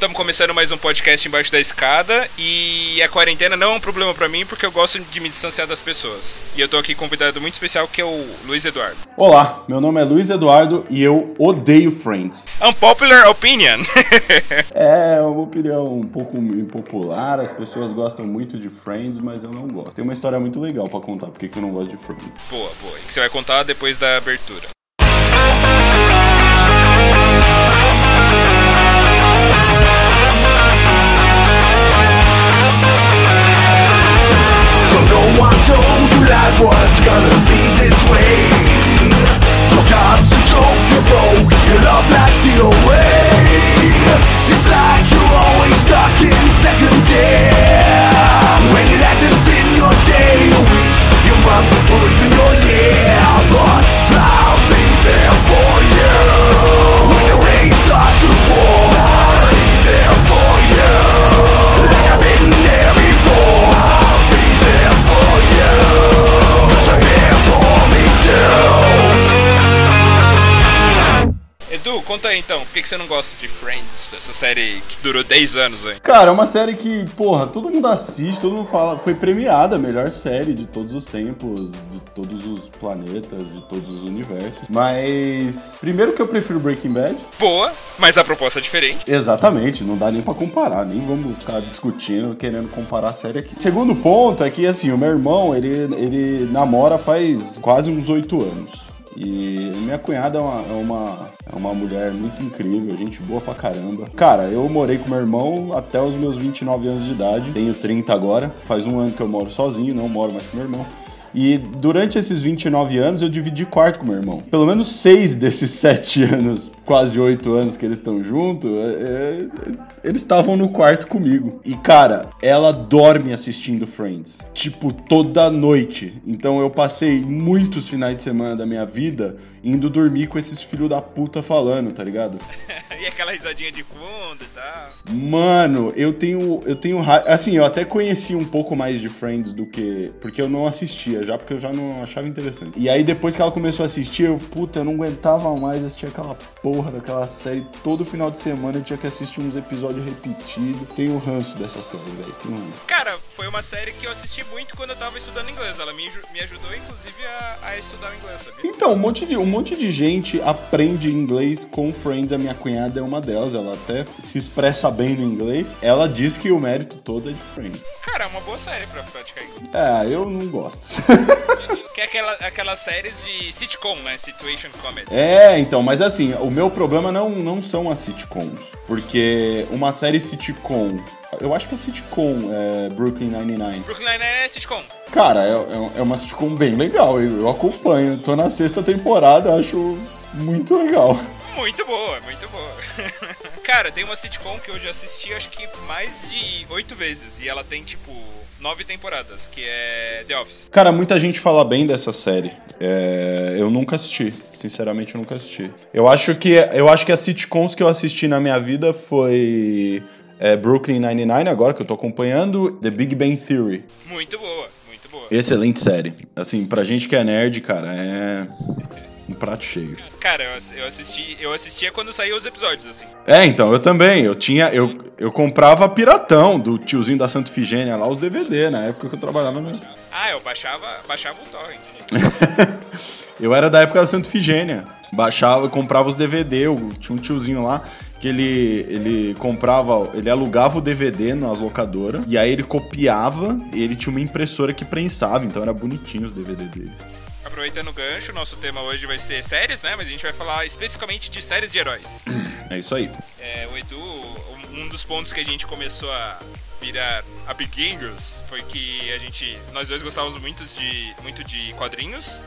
estamos começando mais um podcast embaixo da escada e a quarentena não é um problema para mim porque eu gosto de me distanciar das pessoas. E eu tô aqui com um convidado muito especial que é o Luiz Eduardo. Olá, meu nome é Luiz Eduardo e eu odeio Friends. Unpopular opinion. é uma opinião um pouco impopular, as pessoas gostam muito de Friends, mas eu não gosto. Tem uma história muito legal para contar porque que eu não gosto de Friends. Boa, boa. E você vai contar depois da abertura. One told you life was gonna be this way. Your job's a joke, you're broke, your love life's the away It's like you're always stuck in second gear. When it hasn't been your day, your week, your month, or even your year. But conta aí então, por que você não gosta de Friends, essa série que durou 10 anos aí? Cara, é uma série que, porra, todo mundo assiste, todo mundo fala, foi premiada a melhor série de todos os tempos, de todos os planetas, de todos os universos. Mas, primeiro que eu prefiro Breaking Bad. Boa, mas a proposta é diferente. Exatamente, não dá nem pra comparar, nem vamos ficar discutindo, querendo comparar a série aqui. Segundo ponto é que, assim, o meu irmão, ele, ele namora faz quase uns 8 anos. E minha cunhada é uma, é uma, é uma mulher muito incrível, gente boa pra caramba. Cara, eu morei com meu irmão até os meus 29 anos de idade. Tenho 30 agora. Faz um ano que eu moro sozinho, não moro mais com meu irmão. E durante esses 29 anos eu dividi quarto com meu irmão. Pelo menos seis desses sete anos, quase oito anos que eles estão juntos, é, é, eles estavam no quarto comigo. E cara, ela dorme assistindo Friends. Tipo, toda noite. Então eu passei muitos finais de semana da minha vida indo dormir com esses filhos da puta falando, tá ligado? e aquela risadinha de fundo e tal. Mano, eu tenho. Eu tenho. Assim, eu até conheci um pouco mais de Friends do que. Porque eu não assistia já, porque eu já não achava interessante. E aí depois que ela começou a assistir, eu, puta, eu não aguentava mais assistir aquela porra daquela série. Todo final de semana eu tinha que assistir uns episódios repetidos. Tenho ranço dessa série, velho. Cara, foi uma série que eu assisti muito quando eu tava estudando inglês. Ela me, me ajudou, inclusive, a, a estudar o inglês, sabia? Então, um monte de. Um monte de gente aprende inglês com Friends. A minha cunhada é uma delas. Ela até se expressa bem no inglês. Ela diz que o mérito todo é de Friends. Cara, é uma boa série pra praticar inglês. É, eu não gosto. que é aquela, aquelas séries de sitcom, né? Situation comedy. É, então, mas assim, o meu problema não, não são as sitcoms. Porque uma série sitcom eu acho que é sitcom, é Brooklyn Nine-Nine. Brooklyn Nine-Nine é sitcom. Cara, é, é, é uma sitcom bem legal, eu, eu acompanho. Tô na sexta temporada, acho muito legal. Muito boa, muito boa. Cara, tem uma sitcom que eu já assisti acho que mais de oito vezes. E ela tem, tipo, nove temporadas, que é The Office. Cara, muita gente fala bem dessa série. É, eu nunca assisti, sinceramente eu nunca assisti. Eu acho que eu acho que as sitcoms que eu assisti na minha vida foi é, Brooklyn Nine-Nine, agora que eu tô acompanhando, The Big Bang Theory. Muito boa, muito boa. Excelente série. Assim, pra gente que é nerd, cara, é um prato cheio. Cara, eu, assisti, eu assistia quando saíam os episódios, assim. É, então, eu também. Eu tinha. Eu, eu comprava piratão do tiozinho da Santa Figênia lá, os DVD, na época que eu trabalhava no. Ah, eu baixava, baixava o torrent. eu era da época da Santa Figênia. Baixava, comprava os DVD, eu, tinha um tiozinho lá que ele, ele comprava, ele alugava o DVD nas locadoras, e aí ele copiava, e ele tinha uma impressora que prensava, então era bonitinho os DVD dele. Aproveitando o gancho, nosso tema hoje vai ser séries, né? Mas a gente vai falar especificamente de séries de heróis. É isso aí. É, o Edu, um dos pontos que a gente começou a virar amiguinhos foi que a gente, nós dois gostávamos muito de, muito de quadrinhos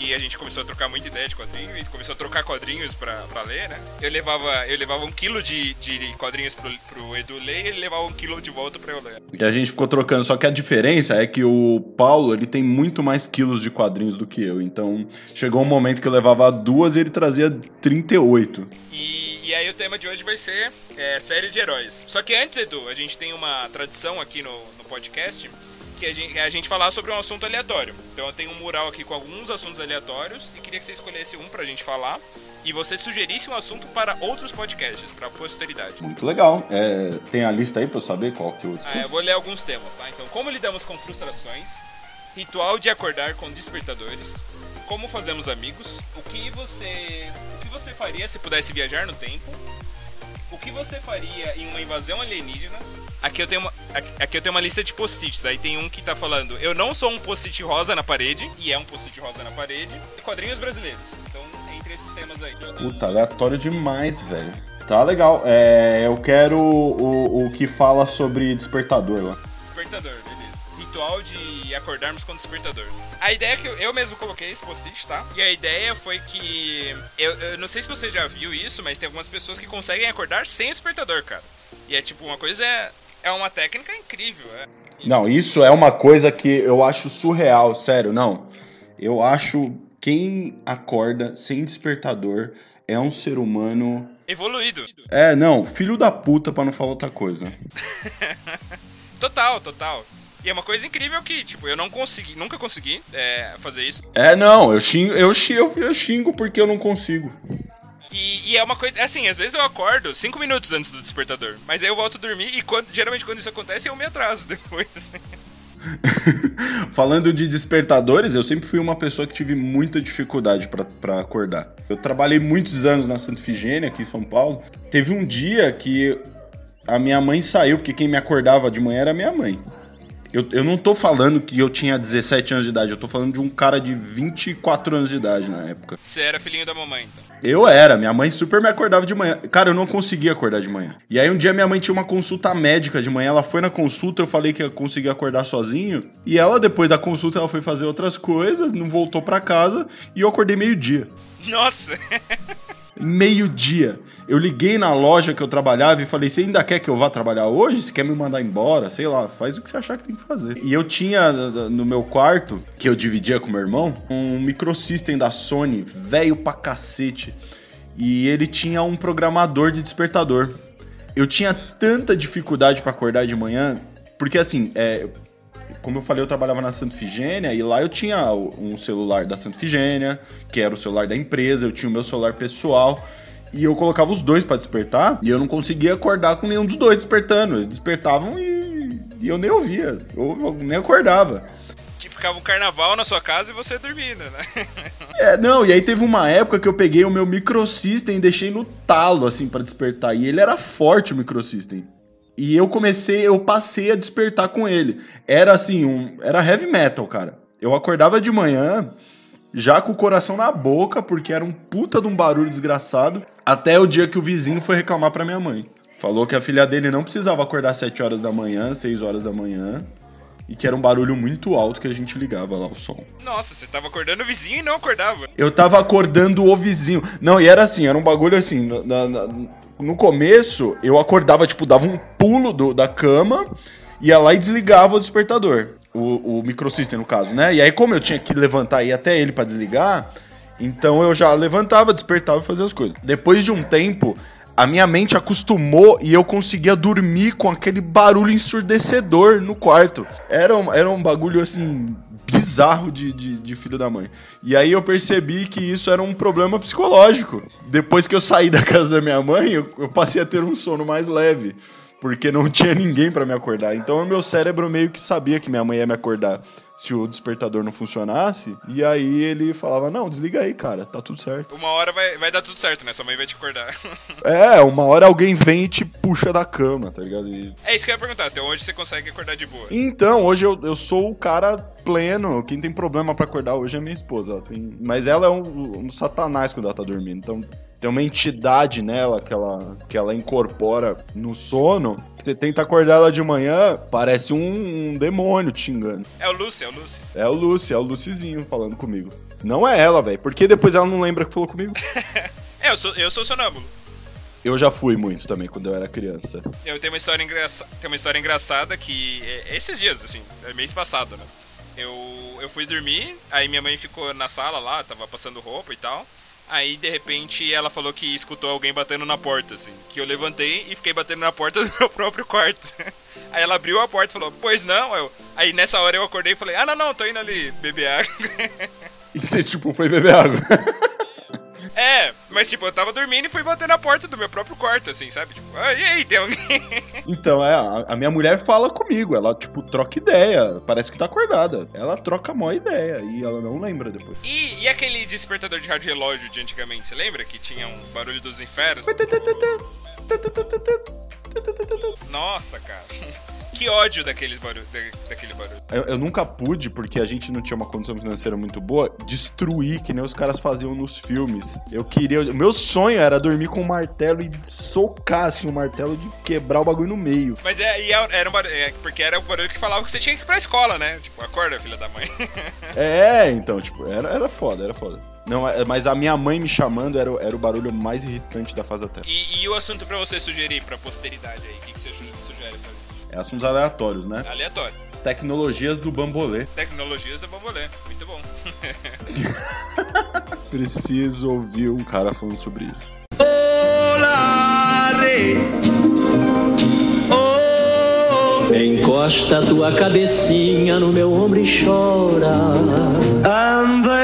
e a gente começou a trocar muita ideia de quadrinho e começou a trocar quadrinhos pra, pra ler, né? Eu levava, eu levava um quilo de, de quadrinhos pro, pro Edu ler e ele levava um quilo de volta pra eu ler. E a gente ficou trocando, só que a diferença é que o Paulo, ele tem muito mais quilos de quadrinhos do que eu. Então, chegou um momento que eu levava duas e ele trazia 38. E, e aí o tema de hoje vai ser é, série de heróis. Só que antes, Edu, a gente tem uma tradição aqui no, no podcast que a gente, a gente falar sobre um assunto aleatório. Então eu tenho um mural aqui com alguns assuntos aleatórios e queria que você escolhesse um pra gente falar e você sugerisse um assunto para outros podcasts, para a posteridade. Muito legal. É, tem a lista aí pra eu saber qual que eu ah, eu vou ler alguns temas, tá? Então, como lidamos com frustrações, ritual de acordar com despertadores, como fazemos amigos, o que você, o que você faria se pudesse viajar no tempo, o que você faria em uma invasão alienígena. Aqui eu tenho uma, aqui eu tenho uma lista de post-its. Aí tem um que tá falando: Eu não sou um post-it rosa na parede, e é um post-it rosa na parede, e quadrinhos brasileiros. Então, entre esses temas aí. Puta, aleatório demais, velho. Tá legal. É, eu quero o, o que fala sobre despertador lá. Despertador, ritual de acordarmos com o despertador. A ideia é que eu, eu mesmo coloquei esse post-it, tá? E a ideia foi que. Eu, eu, não sei se você já viu isso, mas tem algumas pessoas que conseguem acordar sem despertador, cara. E é tipo, uma coisa é. É uma técnica incrível, é. Não, isso é uma coisa que eu acho surreal, sério, não. Eu acho quem acorda sem despertador é um ser humano. Evoluído. É, não, filho da puta pra não falar outra coisa. total, total. E é uma coisa incrível que, tipo, eu não consegui, nunca consegui é, fazer isso. É, não, eu xingo, eu xingo, eu xingo porque eu não consigo. E, e, é uma coisa, assim, às vezes eu acordo cinco minutos antes do despertador, mas aí eu volto a dormir e quando, geralmente quando isso acontece eu me atraso depois. Falando de despertadores, eu sempre fui uma pessoa que tive muita dificuldade para acordar. Eu trabalhei muitos anos na Santa Figênia, aqui em São Paulo. Teve um dia que a minha mãe saiu, porque quem me acordava de manhã era minha mãe. Eu, eu não tô falando que eu tinha 17 anos de idade, eu tô falando de um cara de 24 anos de idade na época. Você era filhinho da mamãe, então? Eu era, minha mãe super me acordava de manhã. Cara, eu não conseguia acordar de manhã. E aí um dia minha mãe tinha uma consulta médica de manhã, ela foi na consulta, eu falei que ia conseguir acordar sozinho. E ela, depois da consulta, ela foi fazer outras coisas, não voltou para casa e eu acordei meio-dia. Nossa! meio-dia. Eu liguei na loja que eu trabalhava e falei: Você ainda quer que eu vá trabalhar hoje? Você quer me mandar embora? Sei lá, faz o que você achar que tem que fazer. E eu tinha no meu quarto, que eu dividia com meu irmão, um microsystem da Sony, velho pra cacete. E ele tinha um programador de despertador. Eu tinha tanta dificuldade para acordar de manhã, porque assim, é, como eu falei, eu trabalhava na Santa Figênia e lá eu tinha um celular da Santa Figênia, que era o celular da empresa, eu tinha o meu celular pessoal. E eu colocava os dois para despertar e eu não conseguia acordar com nenhum dos dois despertando. Eles despertavam e, e eu nem ouvia, eu, nem acordava que ficava um carnaval na sua casa e você dormindo, né? É, não, e aí teve uma época que eu peguei o meu microsystem e deixei no talo, assim, para despertar. E ele era forte, o microsystem. E eu comecei, eu passei a despertar com ele. Era assim, um, era heavy metal, cara. Eu acordava de manhã, já com o coração na boca, porque era um puta de um barulho desgraçado, até o dia que o vizinho foi reclamar pra minha mãe. Falou que a filha dele não precisava acordar 7 horas da manhã, 6 horas da manhã, e que era um barulho muito alto que a gente ligava lá o som. Nossa, você tava acordando o vizinho e não acordava. Eu tava acordando o vizinho. Não, e era assim, era um bagulho assim. Na, na, no começo, eu acordava, tipo, dava um pulo do, da cama, ia lá e desligava o despertador. O, o microsystem, no caso, né? E aí, como eu tinha que levantar e ir até ele para desligar, então eu já levantava, despertava e fazia as coisas. Depois de um tempo, a minha mente acostumou e eu conseguia dormir com aquele barulho ensurdecedor no quarto. Era um, era um bagulho assim bizarro de, de, de, filho da mãe. E aí eu percebi que isso era um problema psicológico. Depois que eu saí da casa da minha mãe, eu, eu passei a ter um sono mais leve. Porque não tinha ninguém para me acordar. Então o meu cérebro meio que sabia que minha mãe ia me acordar se o despertador não funcionasse. E aí ele falava: Não, desliga aí, cara, tá tudo certo. Uma hora vai, vai dar tudo certo, né? Sua mãe vai te acordar. é, uma hora alguém vem e te puxa da cama, tá ligado? E... É isso que eu ia perguntar, até hoje você consegue acordar de boa. Então, hoje eu, eu sou o cara pleno. Quem tem problema para acordar hoje é minha esposa. Tem... Mas ela é um, um satanás quando ela tá dormindo. Então tem uma entidade nela que ela, que ela incorpora no sono. Você tenta acordar ela de manhã, parece um, um demônio te xingando. É o Lucy, é o Lucy. É o Lucy, é o Lucyzinho falando comigo. Não é ela, velho. Porque depois ela não lembra que falou comigo. é, eu sou, eu sou sonâmbulo. Eu já fui muito também quando eu era criança. Eu tenho uma história, engraça... tenho uma história engraçada que. É, esses dias, assim, é mês passado, né? Eu, eu fui dormir, aí minha mãe ficou na sala lá, tava passando roupa e tal. Aí, de repente, ela falou que escutou alguém batendo na porta, assim. Que eu levantei e fiquei batendo na porta do meu próprio quarto. Aí ela abriu a porta e falou, pois não. Eu... Aí nessa hora eu acordei e falei, ah, não, não, tô indo ali beber água. E você, tipo, foi beber água. É, mas tipo, eu tava dormindo e fui bater na porta do meu próprio quarto, assim, sabe? Tipo, ah, e aí, tem alguém? Então, é, a, a minha mulher fala comigo, ela, tipo, troca ideia, parece que tá acordada. Ela troca a maior ideia e ela não lembra depois. E, e aquele despertador de rádio relógio de antigamente, você lembra? Que tinha um barulho dos infernos? Nossa, cara. Que ódio daqueles barulho, daquele barulho. Eu, eu, nunca pude, porque a gente não tinha uma condição financeira muito boa, destruir, que nem os caras faziam nos filmes. Eu queria. Meu sonho era dormir com um martelo e socar assim o um martelo de quebrar o bagulho no meio. Mas é, era um barulho, é, porque era o barulho que falava que você tinha que ir pra escola, né? Tipo, acorda, filha da mãe. é, então, tipo, era, era foda, era foda. Não, é, mas a minha mãe me chamando era, era o barulho mais irritante da fase da Terra. E, e o assunto para você sugerir pra posteridade aí? O que, que você mim? É assuntos aleatórios, né? Aleatório. Tecnologias do bambolê. Tecnologias do bambolê. Muito bom. Preciso ouvir um cara falando sobre isso. Encosta tua cabecinha no meu ombro e chora. And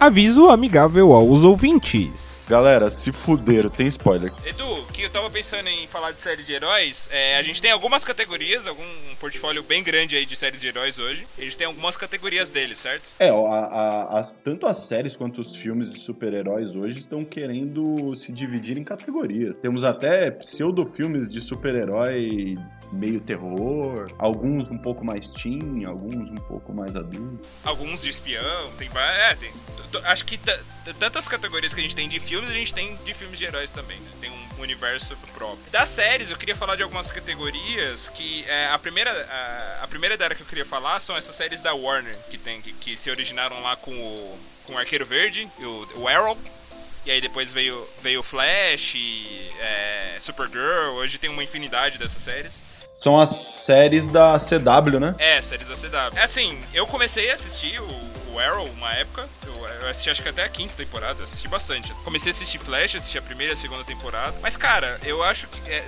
Aviso amigável aos ouvintes. Galera, se fuderam, tem spoiler. Edu, eu tava pensando em falar de série de heróis, é, a gente tem algumas categorias, algum um portfólio bem grande aí de séries de heróis hoje. A gente tem algumas categorias deles, certo? É, a, a, as, tanto as séries quanto os filmes de super-heróis hoje estão querendo se dividir em categorias. Temos até pseudo-filmes de super-herói meio terror, alguns um pouco mais teen, alguns um pouco mais adultos. Alguns de espião, tem é, tem, acho que tantas categorias que a gente tem de filmes, a gente tem de filmes de heróis também, né? Tem um universo próprio. Das séries, eu queria falar de algumas categorias que é, a primeira a, a, primeira dela que eu queria falar são essas séries da Warner que tem que, que se originaram lá com o com o Arqueiro Verde, o, o Arrow, e aí depois veio, veio Flash, é, Supergirl, hoje tem uma infinidade dessas séries. São as séries da CW, né? É, séries da CW. É assim, eu comecei a assistir o, o Arrow uma época. Eu, eu, assisti acho que até a quinta temporada, assisti bastante. Comecei a assistir Flash, assisti a primeira e a segunda temporada. Mas, cara, eu acho que é,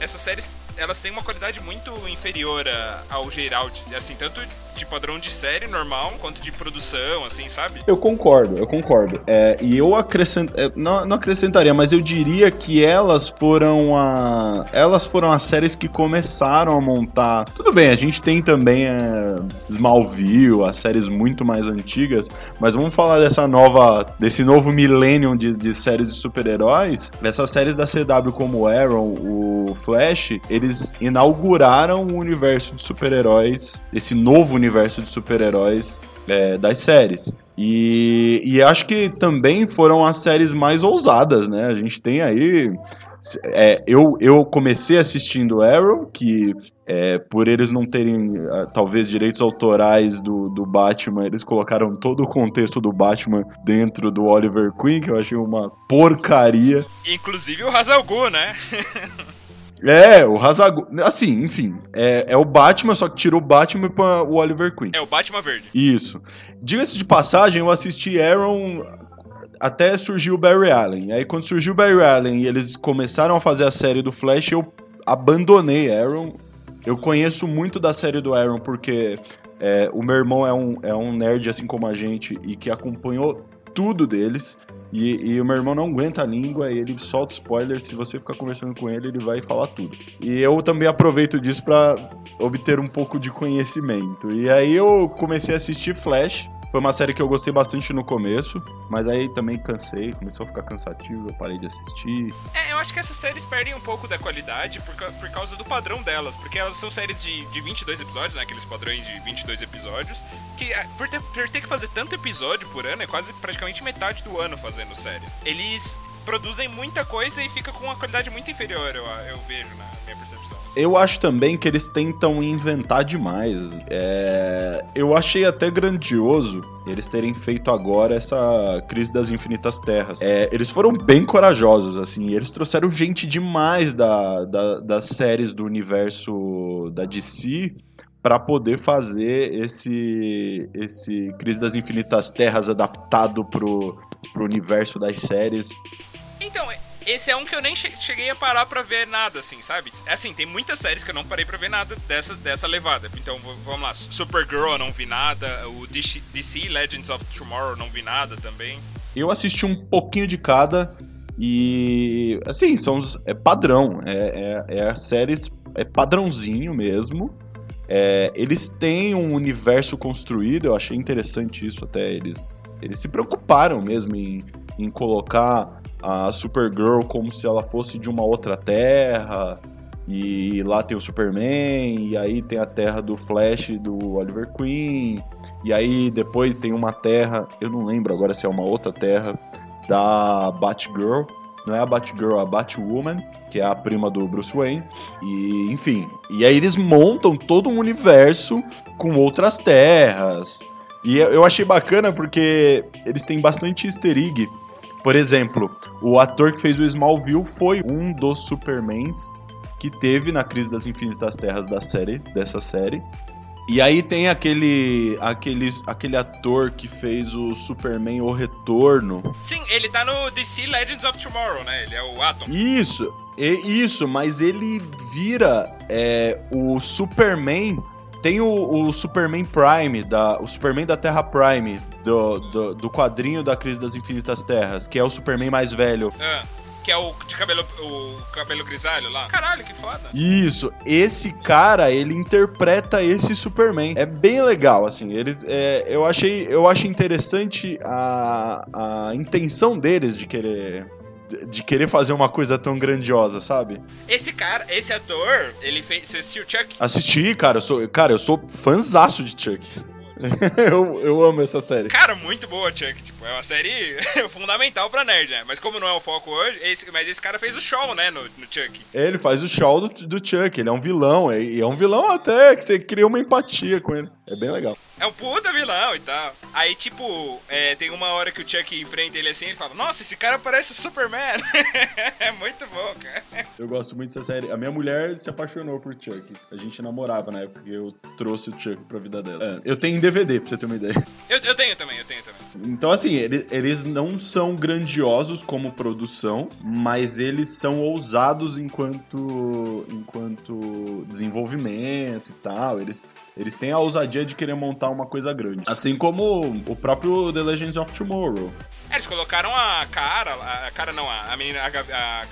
essas séries elas têm uma qualidade muito inferior ao geral, assim, tanto de padrão de série normal quanto de produção, assim, sabe? Eu concordo, eu concordo. É, e eu acrescent... É, não, não acrescentaria, mas eu diria que elas foram a. Elas foram as séries que começaram a montar. Tudo bem, a gente tem também é, Smallville, as séries muito mais antigas, mas vamos falar dessa nova. desse novo millennium de, de séries de super-heróis. Essas séries da CW como Arrow, o Flash, eles inauguraram o universo de super-heróis, esse novo universo de super-heróis é, das séries. E, e acho que também foram as séries mais ousadas, né? A gente tem aí. É, eu, eu comecei assistindo Arrow, que é, por eles não terem, ah, talvez, direitos autorais do, do Batman, eles colocaram todo o contexto do Batman dentro do Oliver Queen, que eu achei uma porcaria. Inclusive o Hazal né? É, o Hazagu. Assim, enfim. É, é o Batman, só que tirou o Batman para o Oliver Queen. É o Batman verde. Isso. Diga-se de passagem, eu assisti Aaron até surgiu o Barry Allen. Aí quando surgiu o Barry Allen e eles começaram a fazer a série do Flash, eu abandonei Aaron. Eu conheço muito da série do Aaron porque é, o meu irmão é um, é um nerd assim como a gente e que acompanhou tudo deles. E, e, o meu irmão não aguenta a língua, ele solta spoiler. Se você ficar conversando com ele, ele vai falar tudo. E eu também aproveito disso para obter um pouco de conhecimento. E aí eu comecei a assistir Flash. Foi uma série que eu gostei bastante no começo, mas aí também cansei, começou a ficar cansativo, eu parei de assistir. É, eu acho que essas séries perdem um pouco da qualidade por, por causa do padrão delas, porque elas são séries de, de 22 episódios, né, aqueles padrões de 22 episódios, que é, por ter, por ter que fazer tanto episódio por ano, é quase praticamente metade do ano fazendo série. Eles produzem muita coisa e fica com uma qualidade muito inferior, eu, eu vejo, na minha percepção. Eu acho também que eles tentam inventar demais. É... Eu achei até grandioso eles terem feito agora essa crise das infinitas terras. É, eles foram bem corajosos, assim, eles trouxeram gente demais da, da, das séries do universo da DC pra poder fazer esse esse Crise das Infinitas Terras adaptado pro, pro universo das séries. Então, esse é um que eu nem che- cheguei a parar pra ver nada, assim, sabe? Assim, tem muitas séries que eu não parei pra ver nada dessa, dessa levada. Então, vamos lá. Supergirl eu não vi nada. O DC, DC Legends of Tomorrow eu não vi nada também. Eu assisti um pouquinho de cada e assim, são é padrão, é, é, é séries é padrãozinho mesmo. É, eles têm um universo construído, eu achei interessante isso até. Eles, eles se preocuparam mesmo em, em colocar a Supergirl como se ela fosse de uma outra terra. E lá tem o Superman, e aí tem a terra do Flash do Oliver Queen. E aí depois tem uma terra, eu não lembro agora se é uma outra terra, da Batgirl. Não é a Batgirl, é a Batwoman, que é a prima do Bruce Wayne. E, enfim. E aí eles montam todo um universo com outras terras. E eu achei bacana porque eles têm bastante easter egg. Por exemplo, o ator que fez o Smallville foi um dos Supermans que teve na Crise das Infinitas Terras da série, dessa série. E aí tem aquele, aquele, aquele ator que fez o Superman O Retorno. Sim, ele tá no DC Legends of Tomorrow, né? Ele é o Atom. Isso, é isso, mas ele vira é, o Superman. Tem o, o Superman Prime, da, o Superman da Terra Prime, do, do, do quadrinho da Crise das Infinitas Terras, que é o Superman mais velho. Ah, que é o de cabelo, o cabelo grisalho lá. Caralho, que foda. Isso, esse cara, ele interpreta esse Superman. É bem legal, assim. Eles, é, eu achei, eu acho interessante a, a intenção deles de querer de- querer fazer uma coisa tão grandiosa, sabe? Esse cara, esse ator, ele fez. Você assistiu Chuck? Assisti, cara, eu sou, cara, eu sou fãzaço de Chuck. eu, eu amo essa série. Cara, muito boa, Chuck. Tipo, é uma série fundamental pra nerd, né? Mas como não é o foco hoje, esse, mas esse cara fez o show, né, no, no Chuck. Ele faz o show do, do Chuck, ele é um vilão, é- e é um vilão até que você cria uma empatia com ele. É bem legal. É um puta vilão e tal. Aí, tipo, é, tem uma hora que o Chuck enfrenta ele assim e ele fala: Nossa, esse cara parece o Superman. é muito bom, cara. Eu gosto muito dessa série. A minha mulher se apaixonou por Chuck. A gente namorava na época que eu trouxe o Chuck pra vida dela. É, eu tenho DVD, pra você ter uma ideia. Eu, eu tenho também, eu tenho também. Então, assim, ele- eles não são grandiosos como produção, mas eles são ousados enquanto, enquanto desenvolvimento e tal. Eles, eles têm a ousadia de querer montar uma coisa grande. Assim como o próprio The Legends of Tomorrow. É, eles colocaram a cara, a cara não, a menina, a, Gav- a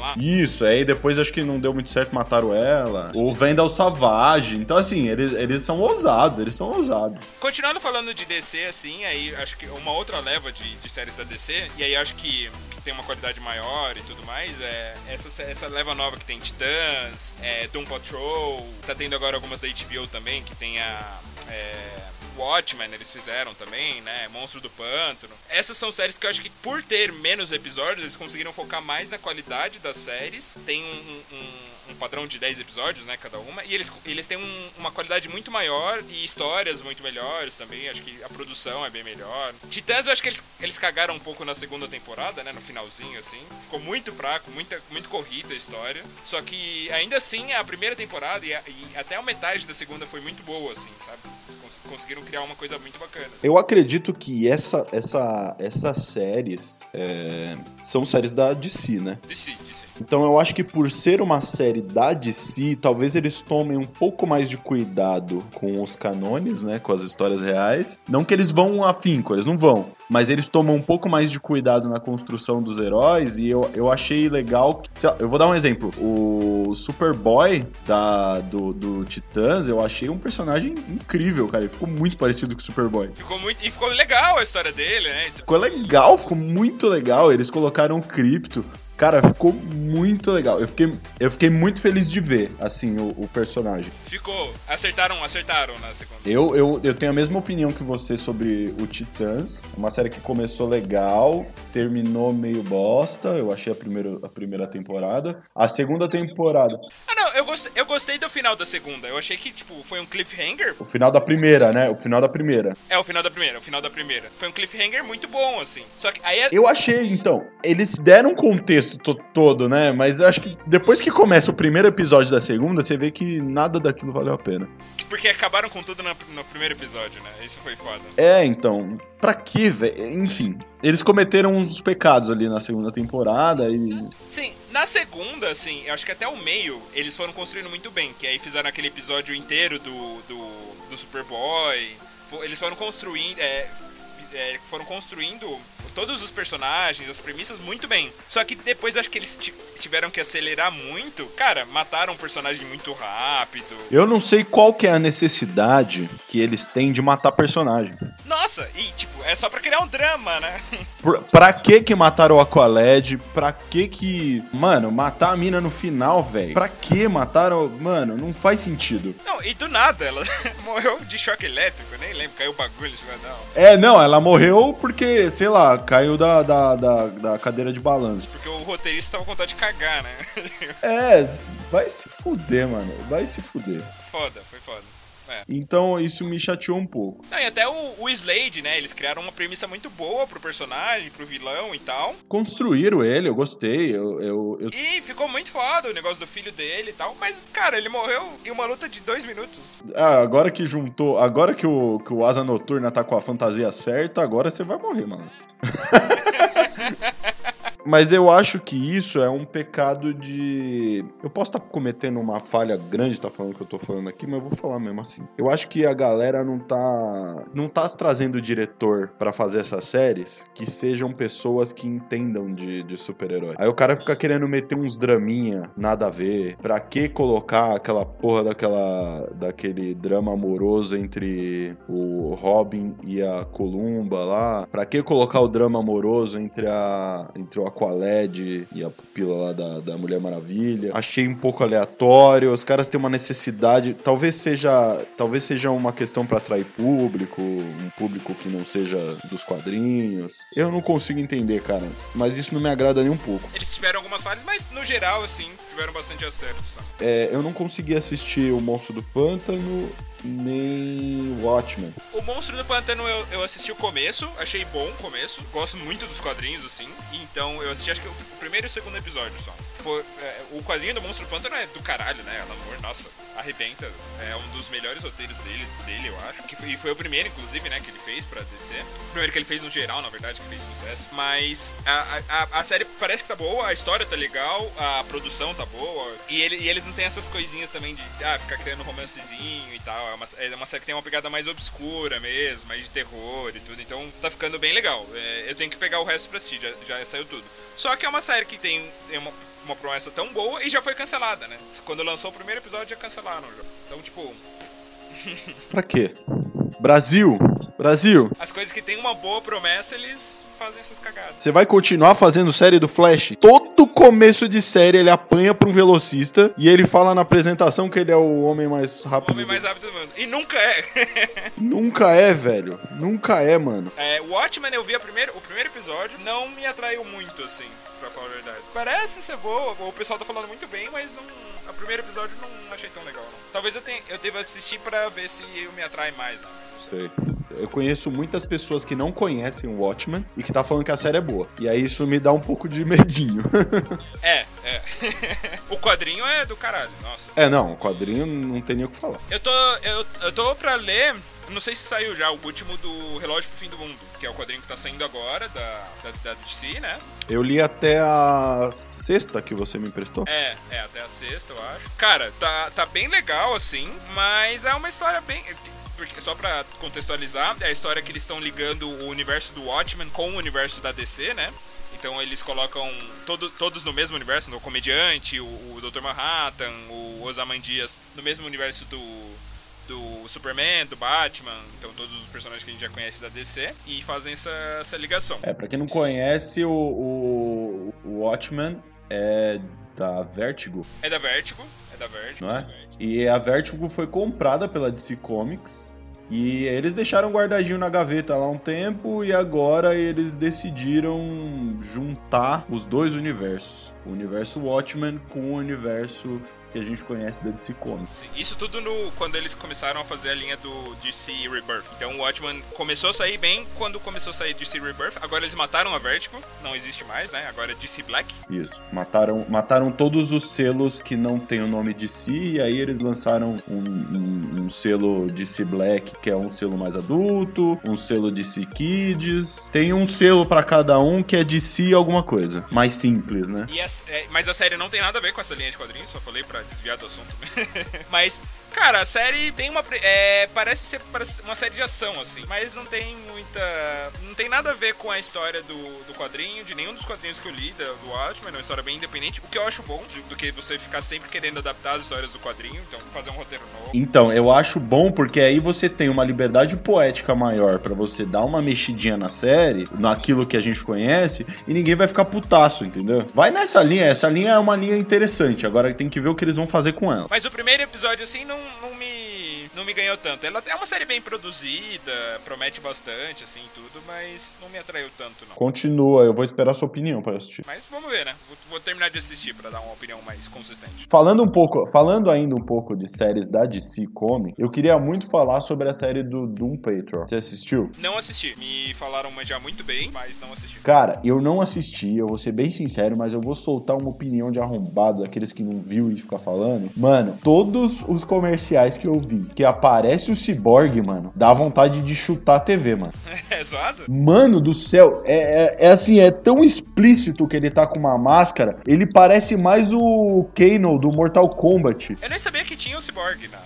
lá. Isso, aí depois acho que não deu muito certo, mataram ela. O Vendel Savage. Então, assim, eles, eles são ousados, eão são ousados. Continuando falando de DC, assim, aí acho que uma outra leva de, de séries da DC, e aí acho que, que tem uma qualidade maior e tudo mais, é essa, essa leva nova que tem Titãs, é, Doom Patrol, tá tendo agora algumas da HBO também, que tem a. É, Watchmen, eles fizeram também, né? Monstro do Pântano. Essas são séries que eu acho que, por ter menos episódios, eles conseguiram focar mais na qualidade das séries. Tem um, um- um- um padrão de 10 episódios, né? Cada uma. E eles, eles têm um- uma qualidade muito maior e histórias muito melhores também. Acho que a produção é bem melhor. Titãs, eu acho que eles, eles cagaram um pouco na segunda temporada, né? No finalzinho, assim. Ficou muito fraco, muita, muito corrida a história. Só que, ainda assim, a primeira temporada e, a- e até a metade da segunda foi muito boa, assim, sabe? Eles cons- conseguiram criar uma coisa muito bacana. Eu acredito que essa, essa, essas séries é, são séries da DC, né? DC, DC. Então eu acho que por ser uma série da DC, talvez eles tomem um pouco mais de cuidado com os canones, né? Com as histórias reais. Não que eles vão afinco, eles não vão. Mas eles tomam um pouco mais de cuidado na construção dos heróis. E eu, eu achei legal. Que, sei lá, eu vou dar um exemplo. O Superboy da, do, do Titãs, eu achei um personagem incrível, cara. Ele ficou muito parecido com o Superboy. Ficou muito. E ficou legal a história dele, né? Então, Ficou legal, ficou muito legal. Eles colocaram o cripto. Cara, ficou muito legal. Eu fiquei, eu fiquei muito feliz de ver, assim, o, o personagem. ficou. Acertaram, acertaram na segunda. Eu, eu, eu tenho a mesma opinião que você sobre o Titãs. Uma série que começou legal, terminou meio bosta. Eu achei a primeira, a primeira temporada. A segunda temporada. Ah, não, eu gostei, eu gostei do final da segunda. Eu achei que, tipo, foi um cliffhanger. O final da primeira, né? O final da primeira. É, o final da primeira, o final da primeira. Foi um cliffhanger muito bom, assim. Só que aí é. Eu achei, então, eles deram contexto contexto to- todo, né? Mas eu acho que depois que começa o primeiro episódio da segunda, você vê que nada daquilo valeu a pena. Porque acabaram com tudo no, no primeiro episódio, né? Isso foi foda. É, então, pra quê, velho? Enfim, eles cometeram uns pecados ali na segunda temporada e. Sim, na segunda, assim, eu acho que até o meio eles foram construindo muito bem. Que aí fizeram aquele episódio inteiro do, do, do Superboy. Eles foram construindo. É, é, foram construindo todos os personagens, as premissas muito bem. Só que depois acho que eles ti- tiveram que acelerar muito. Cara, mataram um personagem muito rápido. Eu não sei qual que é a necessidade que eles têm de matar personagem. Nossa, e tipo, é só pra criar um drama, né? Por- Pra que que mataram o Aqualed? Pra que que... Mano, matar a mina no final, velho. Pra que mataram... Mano, não faz sentido. Não, e do nada, ela morreu de choque elétrico, nem lembro, caiu o bagulho, não. É, não, ela morreu porque, sei lá, caiu da, da, da, da cadeira de balanço. Porque o roteirista tava com vontade de cagar, né? É, vai se fuder, mano. Vai se fuder. foda, foi foda. É. Então isso me chateou um pouco. Não, e até o, o Slade, né? Eles criaram uma premissa muito boa pro personagem, pro vilão e tal. Construíram ele, eu gostei. Eu, eu, eu- E ficou muito foda o negócio do filho dele e tal. Mas, cara, ele morreu em uma luta de dois minutos. Ah, agora que juntou. Agora que o, que o Asa Noturna tá com a fantasia certa, agora você vai morrer, mano. Mas eu acho que isso é um pecado de. Eu posso estar cometendo uma falha grande, tá falando o que eu tô falando aqui, mas eu vou falar mesmo assim. Eu acho que a galera não tá. Não tá trazendo diretor pra fazer essas séries que sejam pessoas que entendam de, de super-herói. Aí o cara fica querendo meter uns draminha, nada a ver. Pra que colocar aquela porra daquela. daquele drama amoroso entre o Robin e a Columba lá? Pra que colocar o drama amoroso entre a. entre o Aqualed e a pupila lá da, da Mulher Maravilha? Achei um pouco aleatório. Os caras têm uma necessidade. Talvez seja. Talvez seja uma questão pra atrair público, um público que não seja dos quadrinhos. Eu não consigo entender, cara. Mas isso não me agrada nem um pouco. Eles tiveram algumas falhas, mas no geral, assim, tiveram bastante acertos. Tá? É, eu não consegui assistir o Monstro do Pântano nem Watchmen. O Monstro do Pântano eu, eu assisti o começo, achei bom o começo. Gosto muito dos quadrinhos, assim. Então eu assisti acho que o primeiro e o segundo episódio só. Foi, é, o quadrinho do Monstro do Pântano é do caralho, né? Alan Moore, nossa, arrebenta. É um dos melhores roteiros dele, dele eu acho. Que foi, e foi o primeiro, inclusive, né, que ele fez pra DC. O primeiro que ele fez no geral, na verdade, que fez sucesso. Mas a, a, a série parece que tá boa, a história tá legal, a produção tá boa. E, ele, e eles não têm essas coisinhas também de ah, ficar criando romancezinho e tal. É uma, é uma série que tem uma pegada mais obscura mesmo, mais de terror e tudo. Então tá ficando bem legal. É, eu tenho que pegar o resto pra assistir, já, já saiu tudo. Só que é uma série que tem, tem uma, uma promessa tão boa e já foi cancelada, né? Quando lançou o primeiro episódio já cancelaram já. Então, tipo, Pra quê? Brasil! Brasil! as coisas que tem uma boa promessa, eles fazem essas cagadas. Você vai continuar fazendo série do Flash? Todo começo de série ele apanha pra um velocista e ele fala na apresentação que ele é o homem mais O rápido. homem mais do- rápido do mundo. E nunca é. Nunca é, velho. Nunca é, mano. é. O Watchmen eu vi a primeiro, o primeiro episódio, não me atraiu muito, assim, pra falar a verdade. Parece ser boa, o pessoal tá falando muito bem, mas não. O primeiro episódio não achei tão legal, não. Talvez eu, tenha, eu deva assistir pra ver se eu me atrai mais, não. não sei. Eu conheço muitas pessoas que não conhecem o Watchmen e que tá falando que a série é boa. E aí isso me dá um pouco de medinho. É, é. o quadrinho é do caralho, nossa. é, não, o quadrinho não tem nem o que falar. Eu tô. Eu, eu tô pra ler. Não sei se saiu já o último do Relógio pro Fim do Mundo, que é o quadrinho que tá saindo agora, da, da, da DC, né? Eu li até a sexta que você me emprestou. É, é, até a sexta, eu acho. Cara, tá, tá bem legal, assim, mas é uma história bem. Porque, só pra contextualizar, é a história que eles estão ligando o universo do Watchmen com o universo da DC, né? Então eles colocam todo, todos no mesmo universo, o comediante, o, o Dr. Manhattan, o Ozymandias, no mesmo universo do, do Superman, do Batman, então todos os personagens que a gente já conhece da DC, e fazem essa, essa ligação. É, pra quem não conhece, o, o, o Watchmen é da Vertigo, É da Vertigo, é da Vertigo. não é? Vertigo. E a Vertigo foi comprada pela DC Comics. E eles deixaram guardadinho na gaveta lá um tempo e agora eles decidiram juntar os dois universos. O universo Watchmen com o universo que a gente conhece da DC Comics. Isso tudo no, quando eles começaram a fazer a linha do DC Rebirth. Então o Watchman começou a sair bem quando começou a sair DC Rebirth. Agora eles mataram a Vertigo, não existe mais, né? Agora é DC Black. Isso. Mataram, mataram todos os selos que não tem o nome DC e aí eles lançaram um, um- um selo DC Black, que é um selo mais adulto, um selo DC Kids. Tem um selo pra cada um que é DC alguma coisa. Mais simples, né? As- é, mas a série não tem nada a ver com essa linha de quadrinhos, só falei pra desviar do assunto. mas, cara, a série tem uma. É, parece ser uma série de ação, assim, mas não tem muita. Não tem nada a ver com a história do, do quadrinho, de nenhum dos quadrinhos que eu li, da- do Watchmen, é uma história bem independente, o que eu acho bom, de- do que você ficar sempre querendo adaptar as histórias do quadrinho, então fazer um roteiro novo. Então, eu acho bom porque aí você tem uma liberdade poética maior pra você dar uma mexidinha na série, naquilo que a gente conhece, e ninguém vai ficar putaço, entendeu? Vai nessa linha, essa linha é uma linha interessante, agora tem que ver o que eles vão fazer com ela. Mas o primeiro episódio, assim, não, não me. Não me ganhou tanto. Ela é uma série bem produzida, promete bastante, assim, tudo, mas não me atraiu tanto, não. Continua, eu vou esperar sua opinião pra assistir. Mas vamos ver, né? Vou, vou terminar de assistir pra dar uma opinião mais consistente. Falando um pouco, falando ainda um pouco de séries da DC Comics, eu queria muito falar sobre a série do Doom Patrol. Você assistiu? Não assisti. Me falaram já muito bem, mas não assisti. Cara, eu não assisti, eu vou ser bem sincero, mas eu vou soltar uma opinião de arrombado, daqueles que não viu e ficar falando. Mano, todos os comerciais que eu vi, que aparece o Cyborg, mano, dá vontade de chutar a TV, mano. É zoado? Mano do céu, é, é- é assim, é tão explícito que ele tá com uma máscara, ele parece mais o Kano do Mortal Kombat. Eu nem sabia que tinha o Cyborg na.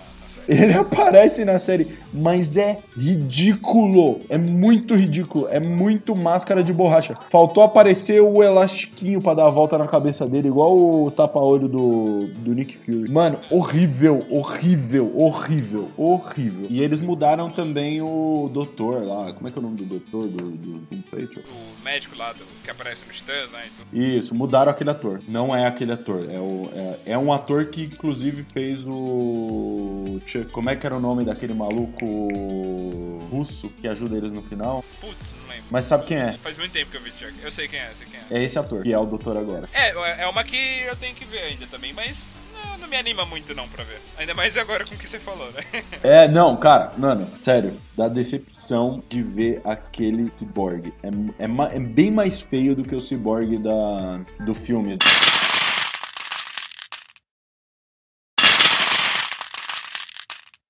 Ele aparece na série, mas é ridículo. É muito ridículo. É muito máscara de borracha. Faltou aparecer o elastiquinho pra dar a volta na cabeça dele, igual o tapa-olho do, do Nick Fury. Mano, horrível, horrível, horrível, horrível. E eles mudaram também o doutor lá. Como é que é o nome do doutor do, do Doom Patrol? O médico lá do, que aparece no Titãs, né? e tudo. Isso, mudaram aquele ator. Não é aquele ator. É, o, é, é um ator que, inclusive, fez o. Como é que era o nome daquele maluco russo que ajuda eles no final? Putz, não lembro. Mas sabe quem é? Faz muito tempo que eu vi Chuck. Eu sei quem é, sei quem é. É esse ator, que é o doutor agora. É, é uma que eu tenho que ver ainda também, mas não, não me anima muito não pra ver. Ainda mais agora com o que você falou, né? É, não, cara, mano, sério, dá decepção de ver aquele cyborg. É, é, é bem mais feio do que o cyborg da, do filme.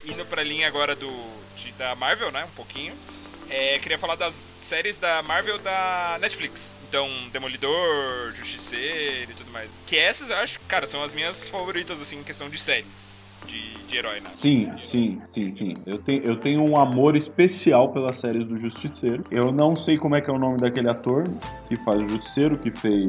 Indo pra linha agora do de- da Marvel, né? Um pouquinho. É, queria falar das séries da Marvel da Netflix. Então, Demolidor, Justiceiro e tudo mais. Que essas eu acho, cara, são as minhas favoritas, assim, em questão de séries. De, de herói, né? Sim, sim, sim, sim. Eu tenho, eu tenho um amor especial pelas séries do Justiceiro. Eu não sei como é que é o nome daquele ator que faz o Justiceiro, que fez